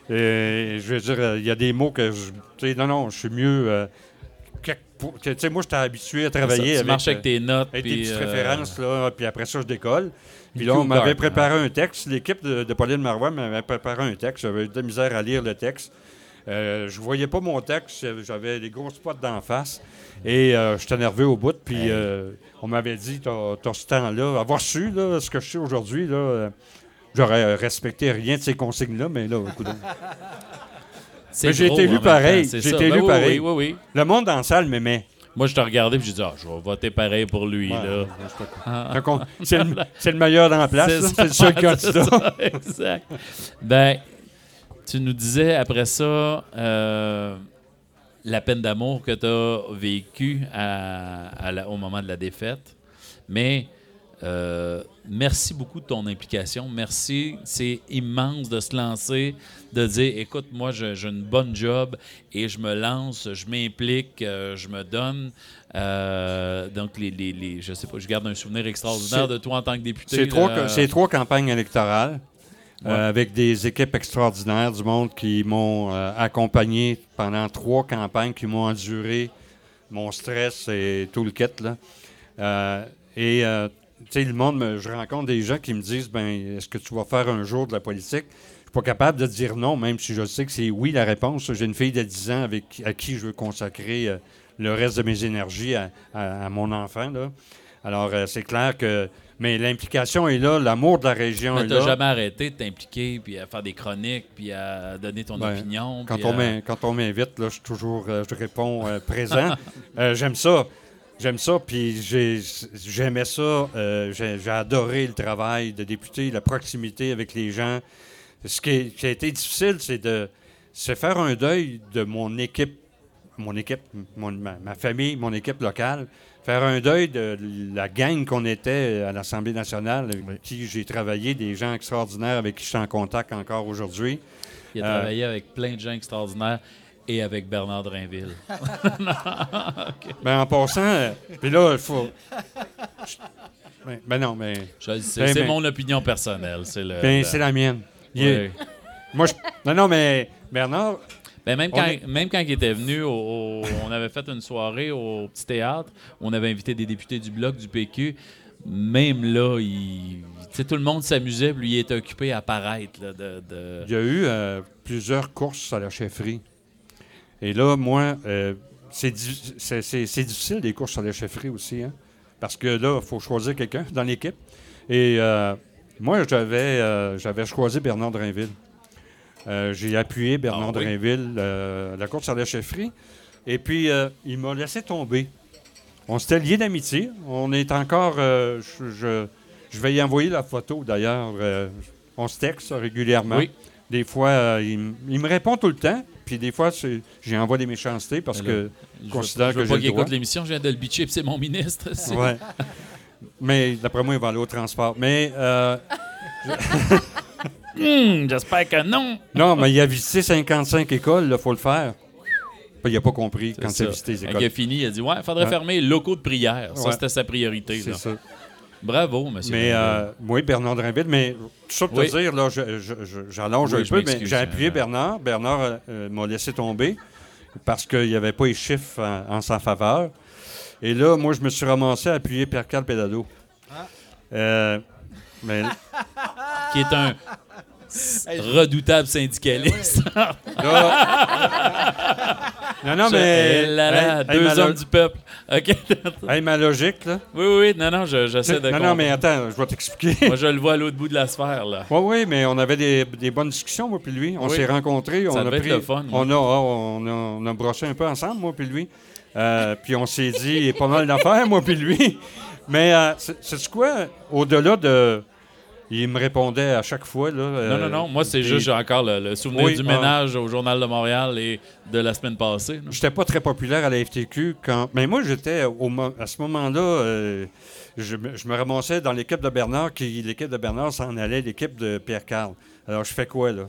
Et je veux dire, euh, il y a des mots que je. tu sais, non, non, je suis mieux. euh, que- moi, j'étais habitué à Ça, travailler tu avec, marches avec euh, tes notes. avec des petites euh, références, là, puis après ça, je décolle. Puis là, on m'avait préparé un texte. L'équipe de, de Pauline Marois m'avait préparé un texte. J'avais eu de la misère à lire le texte. Euh, je voyais pas mon texte. J'avais des gros spots d'en face. Et euh, j'étais nerveux au bout. Puis euh, on m'avait dit, t'as ce temps-là. Avoir su là, ce que je sais aujourd'hui, euh, j'aurais respecté rien de ces consignes-là. Mais là, [laughs] Mais j'ai été en élu pareil. J'ai été Ben élu oui, pareil. Oui, oui, oui. le monde dans la salle m'aimait. Moi, je te regardais et je dis, ah, je vais voter pareil pour lui. Ouais, là. Ah. [laughs] C'est le, meilleur dans la place. C'est le seul [laughs] candidat. exact. Ben, tu nous disais après ça euh, la peine d'amour que tu as vécue à- à la- au moment de la défaite. Mais euh, merci beaucoup de ton implication. Merci. C'est immense de se lancer, de dire écoute, moi, j'ai une bonne job et je me lance, je m'implique, euh, je me donne. Euh, donc, les, les, les- je sais pas, je garde un souvenir extraordinaire de toi en tant que député. C'est trois, campagnes électorales Ouais. avec des équipes extraordinaires du monde qui m'ont accompagné pendant trois campagnes, qui m'ont enduré mon stress et tout le kit. Là. Et sais, le monde, me- je rencontre des gens qui me disent ben, est-ce que tu vas faire un jour de la politique? Je suis pas capable de dire non, même si je sais que c'est oui la réponse. J'ai une fille de 10 ans avec, à qui je veux consacrer euh, le reste de mes énergies à, à- à mon enfant. Là. Alors, euh, c'est clair que. Mais l'implication est là, l'amour de la région Mais est là. jamais arrêté de t'impliquer, puis à faire des chroniques, puis à donner ton Ben, opinion. Quand puis on, à- quand on m'invite, là, je toujours, euh, je réponds présent. [laughs] J'aime ça. J'aime ça, puis j'ai- j'aimais ça. euh, j'ai adoré le travail de député, la proximité avec les gens. Ce qui, est- qui a été difficile, c'est de se faire un deuil de mon équipe, mon équipe, mon- ma, ma famille, mon équipe locale. Faire un deuil de la gang qu'on était à l'Assemblée nationale, avec qui j'ai travaillé, des gens extraordinaires avec qui je suis en contact encore aujourd'hui. Il a Euh, travaillé avec plein de gens extraordinaires et avec Bernard Drinville. [laughs] [laughs] Ben, en passant, euh, puis là, il faut. Je- Ben, ben non, mais. Ben, c'est ben- mon opinion personnelle. C'est le, Ben, le- c'est la mienne. Moi, je. Non, non, mais Bernard, Ben, même, quand, est- même quand il était venu, au- au- on avait fait une soirée au petit théâtre on avait invité des députés du Bloc, du PQ. Même là, il, tu sais, tout le monde s'amusait, lui, il était occupé à paraître. là, de, de- il y a eu euh, plusieurs courses à la chefferie. Et là, moi, euh, c'est di- c'est- c'est- c'est difficile des courses à la chefferie aussi, hein, parce que là, il faut choisir quelqu'un dans l'équipe. Et euh, moi, j'avais euh, j'avais choisi Bernard Drinville. Euh, J'ai appuyé Bernard Ah oui? Drinville à la course à la chefferie. Et puis, il m'a laissé tomber. On s'était liés d'amitié. On est encore. je, je- je vais y envoyer la photo d'ailleurs. euh, on se texte régulièrement. Oui. Des fois, euh, il me répond tout le temps. Puis des fois, j'y envoie des méchancetés parce Mais que je considère veux, je veux que j'ai le droit. l'émission, je viens de le bitcher, c'est mon ministre. [laughs] Ouais. Mais d'après moi, il va aller au transport. Mais euh, Hum, [laughs] J'espère que non. non, mais il a visité 55 écoles, il faut le faire. Puis il n'a pas compris quand il a visité les Quand écoles. il a fini, il a dit Ouais, il faudrait Ouais. fermer les locaux de prière. Ça, Ouais. c'était sa priorité. C'est ça. Bravo, monsieur. Mais euh, oui, Bernard Drinville, mais tout ça pour Oui. te dire, là, je- je- je- j'allonge Oui, un peu, mais j'ai appuyé euh, Bernard. Bernard euh, euh, m'a laissé tomber parce qu'il n'y avait pas les chiffres en, en sa faveur. Et là, moi, je me suis ramassé à appuyer Pierre-Carl Pédado. Euh, mais qui est un redoutable syndicaliste. [laughs] non, non, Je- mais. Eh là là, hey, hey, deux lo- hommes du peuple. OK. [laughs] hey, ma logique, là. oui, oui. Non, non, je- j'essaie de Non, non, mais attends, je vais t'expliquer. Moi, je le vois à l'autre bout de la sphère, là. Oui, oui, mais on avait des, des bonnes discussions, moi puis lui. On Oui. s'est rencontrés, on Ça a devait pris, être le fun, on a, on a, on a brossé un peu ensemble, moi puis lui. Euh, puis on s'est dit, a pas mal d'affaires, [laughs] moi puis lui. Mais euh, c'est quoi, au-delà de, il me répondait à chaque fois là. Non, euh, non, non. Moi, c'est des- juste, j'ai encore le, le souvenir Oui, du ah. ménage au Journal de Montréal et de la semaine passée. J'étais pas très populaire à la FTQ quand. Mais moi, j'étais au mo- à ce moment-là, euh, je, me- je me ramassais dans l'équipe de Bernard, qui l'équipe de Bernard s'en allait, l'équipe de Pierre Carl. Alors, je fais quoi là?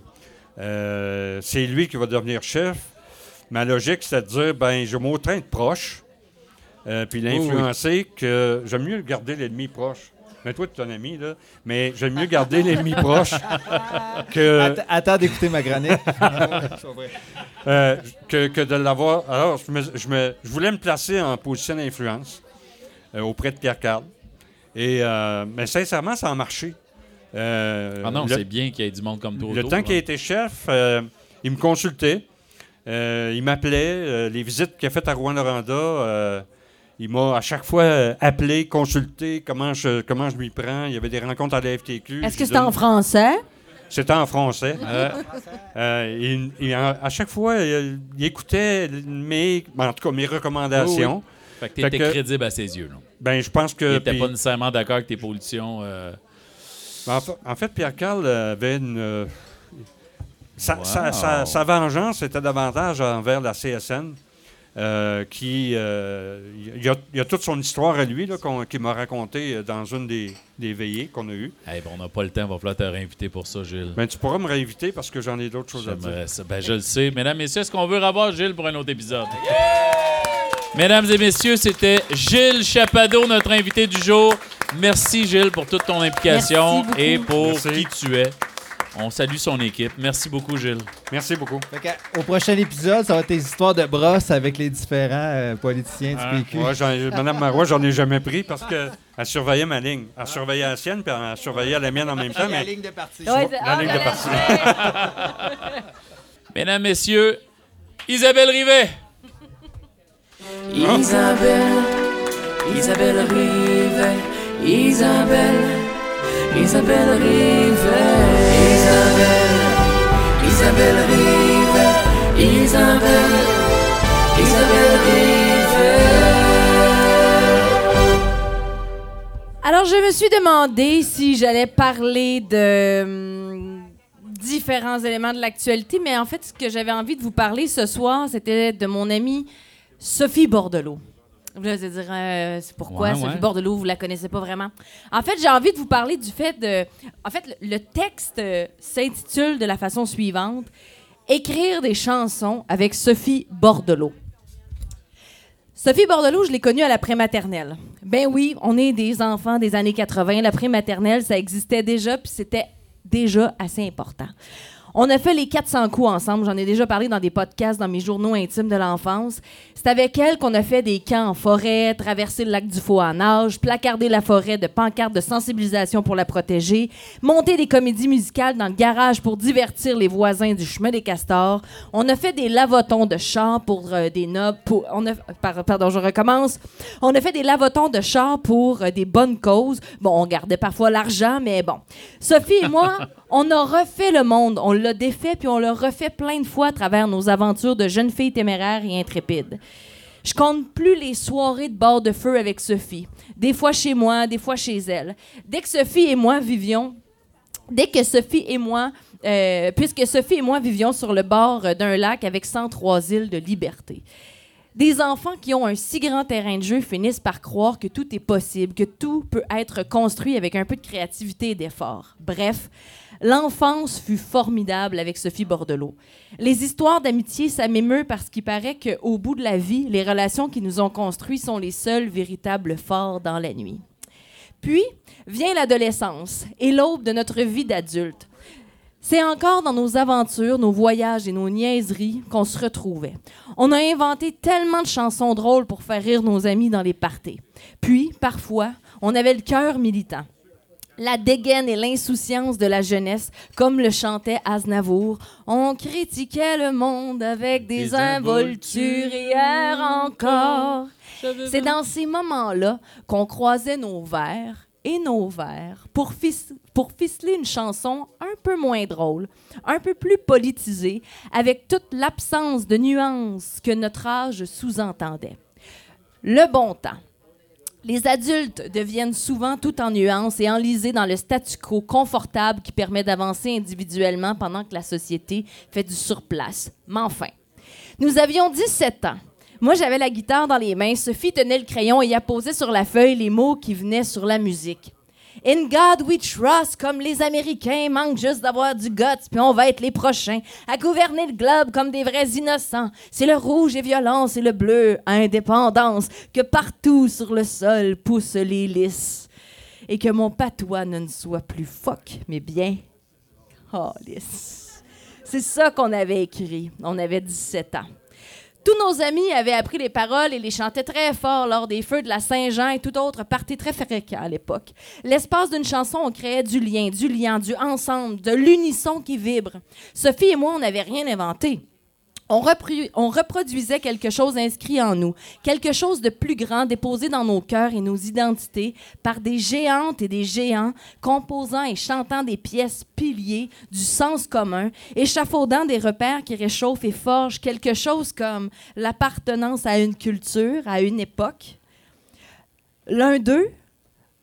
Euh, C'est lui qui va devenir chef. Ma logique, c'est de dire, ben, je être proche, euh, puis l'influencer que j'aime mieux garder l'ennemi proche. Mais toi, tu es un ami, là. Mais j'aime mieux garder l'ennemi proche [laughs] que, Att- attends d'écouter ma chronique. [laughs] euh, que, que de l'avoir. Alors, je, me- je me- je voulais me placer en position d'influence euh, auprès de Pierre Carl. Et, euh, mais sincèrement, ça a marché. Euh, Ah non, c'est bien qu'il y ait du monde comme toi. Le temps qu'il a été chef, euh, il me consultait. Euh, il m'appelait. euh, les visites qu'il a faites à Rouen-Noranda, euh, il m'a à chaque fois euh, appelé, consulté comment je, comment je m'y prends. Il y avait des rencontres à la FTQ. Est-ce que c'était en français? C'était en français. Euh, euh, il- il- à chaque fois, il, il écoutait mes, en tout cas, mes recommandations. Fait que Fait t'étais que- crédible à ses yeux. Là. Ben, je pense Il que. n'était puis- pas nécessairement d'accord avec tes positions. euh, En fa- en fait, Pierre Carl avait une. euh, sa, Wow. sa- sa- sa vengeance était davantage envers la CSN, euh, qui. euh, il, y a, il y a toute son histoire à lui, qu'il m'a raconté dans une des, des veillées qu'on a eues. hey, bon, on n'a pas le temps, il va falloir te réinviter pour ça, Gilles. Ben, tu pourras me réinviter parce que j'en ai d'autres choses à dire. Ça. Ben, je le sais. Mesdames, Messieurs, est-ce qu'on veut revoir Gilles pour un autre épisode? Mesdames et messieurs, c'était Gilles Chapado, notre invité du jour. Merci, Gilles, pour toute ton implication et pour Merci. qui tu es. On salue son équipe. Merci beaucoup, Gilles. Merci beaucoup. Que, au prochain épisode, ça va être tes histoires de brosse avec les différents euh, politiciens du PQ. Ouais, Madame Marois, j'en ai jamais pris parce qu'elle surveillait ma ligne. Elle surveillait la sienne, puis elle surveillait la mienne en même temps. Mais ligne de parti. Ouais, c'est- la ah, ligne de la- parti. [laughs] Mesdames, Messieurs, Isabelle Rivet. Isabelle, Isabelle Rivet, Isabelle, Isabelle Rivet, me suis demandé si j'allais parler de hum, différents éléments de l'actualité, mais en fait, ce que j'avais envie de vous parler ce soir, c'était de mon amie Sophie Bordelot. Vous allez dire, euh, c'est pourquoi Ouais, Sophie ouais. Bordelot, vous la connaissez pas vraiment. En fait, j'ai envie de vous parler du fait de... En fait, le, le texte euh, s'intitule de la façon suivante Écrire des chansons avec Sophie Bordelot. Sophie Bordelot, je l'ai connue à la prématernelle. Ben oui, on est des enfants des années 80. La prématernelle, ça existait déjà, puis c'était déjà assez important. On a fait les 400 coups ensemble. J'en ai déjà parlé dans des podcasts, dans mes journaux intimes de l'enfance. C'est avec elle qu'on a fait des camps en forêt, traversé le lac du Faux en nage, placardé la forêt de pancartes de sensibilisation pour la protéger, monté des comédies musicales dans le garage pour divertir les voisins du chemin des castors. On a fait des lavotons de chars pour euh, des nobles. Pour, on pardon, je recommence. On a fait des lavotons de chars pour euh, des bonnes causes. Bon, on gardait parfois l'argent, mais bon. Sophie et moi, [laughs] on a refait le monde. On l'a défait, puis on l'a refait plein de fois à travers nos aventures de jeunes filles téméraires et intrépides. Je compte plus les soirées de bord de feu avec Sophie. Des fois chez moi, des fois chez elle. Dès que Sophie et moi vivions dès que Sophie et moi, euh, puisque Sophie et moi vivions sur le bord d'un lac avec 103 îles de liberté. Des enfants qui ont un si grand terrain de jeu finissent par croire que tout est possible, que tout peut être construit avec un peu de créativité et d'effort. Bref, l'enfance fut formidable avec Sophie Bordelot. Les histoires d'amitié, ça m'émeut parce qu'il paraît qu'au bout de la vie, les relations qui nous ont construits sont les seuls véritables forts dans la nuit. Puis vient l'adolescence et l'aube de notre vie d'adulte. C'est encore dans nos aventures, nos voyages et nos niaiseries qu'on se retrouvait. On a inventé tellement de chansons drôles pour faire rire nos amis dans les parties. Puis, parfois, on avait le cœur militant. La dégaine et l'insouciance de la jeunesse, comme le chantait Aznavour. On critiquait le monde avec des, Des involtures hier encore. C'est dans ces moments-là qu'on croisait nos vers et nos vers pour, pour ficeler une chanson un peu moins drôle, un peu plus politisée, avec toute l'absence de nuances que notre âge sous-entendait. Le bon temps. Les adultes deviennent souvent tout en nuances et enlisés dans le statu quo confortable qui permet d'avancer individuellement pendant que la société fait du surplace. Mais enfin, nous avions 17 ans. Moi, j'avais la guitare dans les mains. Sophie tenait le crayon et apposait sur la feuille les mots qui venaient sur la musique. In God we trust, comme les Américains, manquent juste d'avoir du guts, puis on va être les prochains à gouverner le globe comme des vrais innocents. C'est le rouge et violence et le bleu, indépendance, que partout sur le sol poussent les lys. et que mon patois ne soit plus fuck, mais bien. Oh, C'est ça qu'on avait écrit. On avait 17 ans. Tous nos amis avaient appris les paroles et les chantaient très fort lors des feux de la Saint-Jean et tout autre party très fréquent à l'époque. L'espace d'une chanson, on créait du lien, du lien, du ensemble, de l'unisson qui vibre. Sophie et moi, on n'avait rien inventé. On, reproduisait quelque chose inscrit en nous, quelque chose de plus grand déposé dans nos cœurs et nos identités par des géantes et des géants, composant et chantant des pièces piliers du sens commun, échafaudant des repères qui réchauffent et forgent quelque chose comme l'appartenance à une culture, à une époque. L'un d'eux,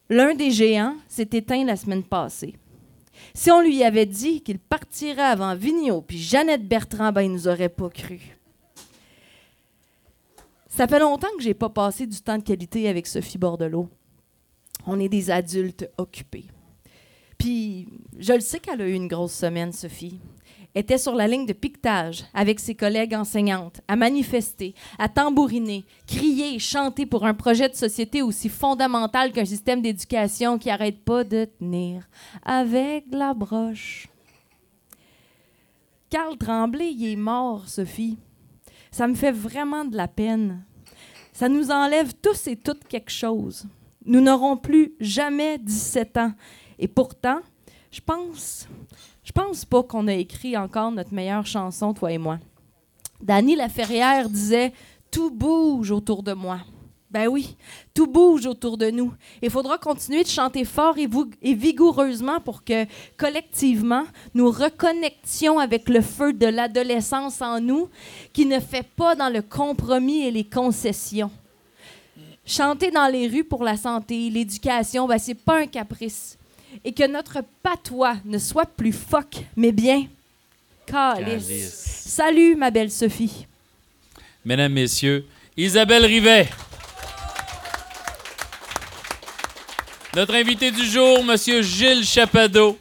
l'un des géants, s'est éteint la semaine passée. Si on lui avait dit qu'il partirait avant Vigneault puis Jeannette Bertrand, ben, il nous aurait pas cru. Ça fait longtemps que j'ai pas passé du temps de qualité avec Sophie Bordelot. On est des adultes occupés. Puis, je le sais qu'elle a eu une grosse semaine, Sophie. Était sur la ligne de piquetage avec ses collègues enseignantes, à manifester, à tambouriner, crier et chanter pour un projet de société aussi fondamental qu'un système d'éducation qui n'arrête pas de tenir avec la broche. Carl Tremblay, il est mort, Sophie. Ça me fait vraiment de la peine. Ça nous enlève tous et toutes quelque chose. Nous n'aurons plus jamais 17 ans. Et pourtant, je pense, je pense pas qu'on a écrit encore notre meilleure chanson, toi et moi. Dany Laferrière disait Tout bouge autour de moi. Ben oui, tout bouge autour de nous. Il faudra continuer de chanter fort et, et vigoureusement pour que, collectivement, nous reconnections avec le feu de l'adolescence en nous qui ne fait pas dans le compromis et les concessions. Chanter dans les rues pour la santé, l'éducation, ben, c'est pas un caprice. Et que notre patois ne soit plus fuck, mais bien calice. Calice. Salut, ma belle Sophie. Mesdames, Messieurs, Isabelle Rivet. Notre invité du jour, Monsieur Gilles Chapadeau.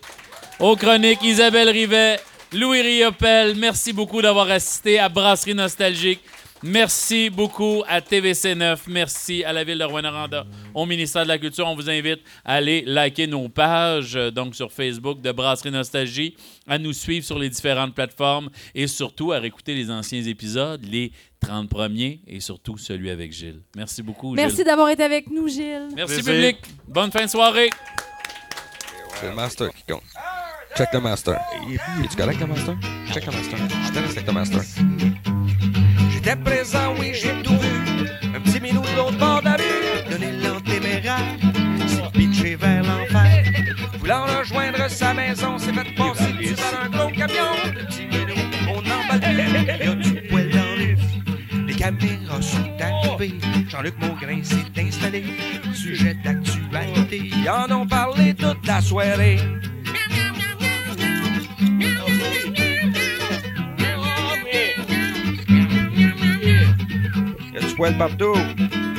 Aux chroniques, Isabelle Rivet, Louis Riopel. Merci beaucoup d'avoir assisté à Brasserie Nostalgique. Merci beaucoup à TVC9. Merci à la Ville de Rouen-Noranda, au ministère de la Culture. On vous invite à aller liker nos pages, euh, donc sur Facebook de Brasserie Nostalgie, à nous suivre sur les différentes plateformes et surtout à réécouter les anciens épisodes, les 30 premiers et surtout celui avec Gilles. Merci beaucoup, Merci d'avoir été avec nous, Gilles. Merci, public. Bonne fin de soirée. C'est le master qui compte. Check le master. Es-tu correct, le master? Check le master. Je te le master. Présent, oui, j'ai tout vu. Un petit minou de l'autre bord de la rue. Donner l'antéméraire. s'est pitché vers l'enfer. Voulant rejoindre sa maison, s'est fait passer dessus par un gros camion. Le petit minou, on emballe plus. Y a du poil dans yeux. Les caméras sont arrivées. Jean-Luc Mongrain s'est installé. Sujet d'actualité. Ils en ont parlé toute la soirée. El but Babdo.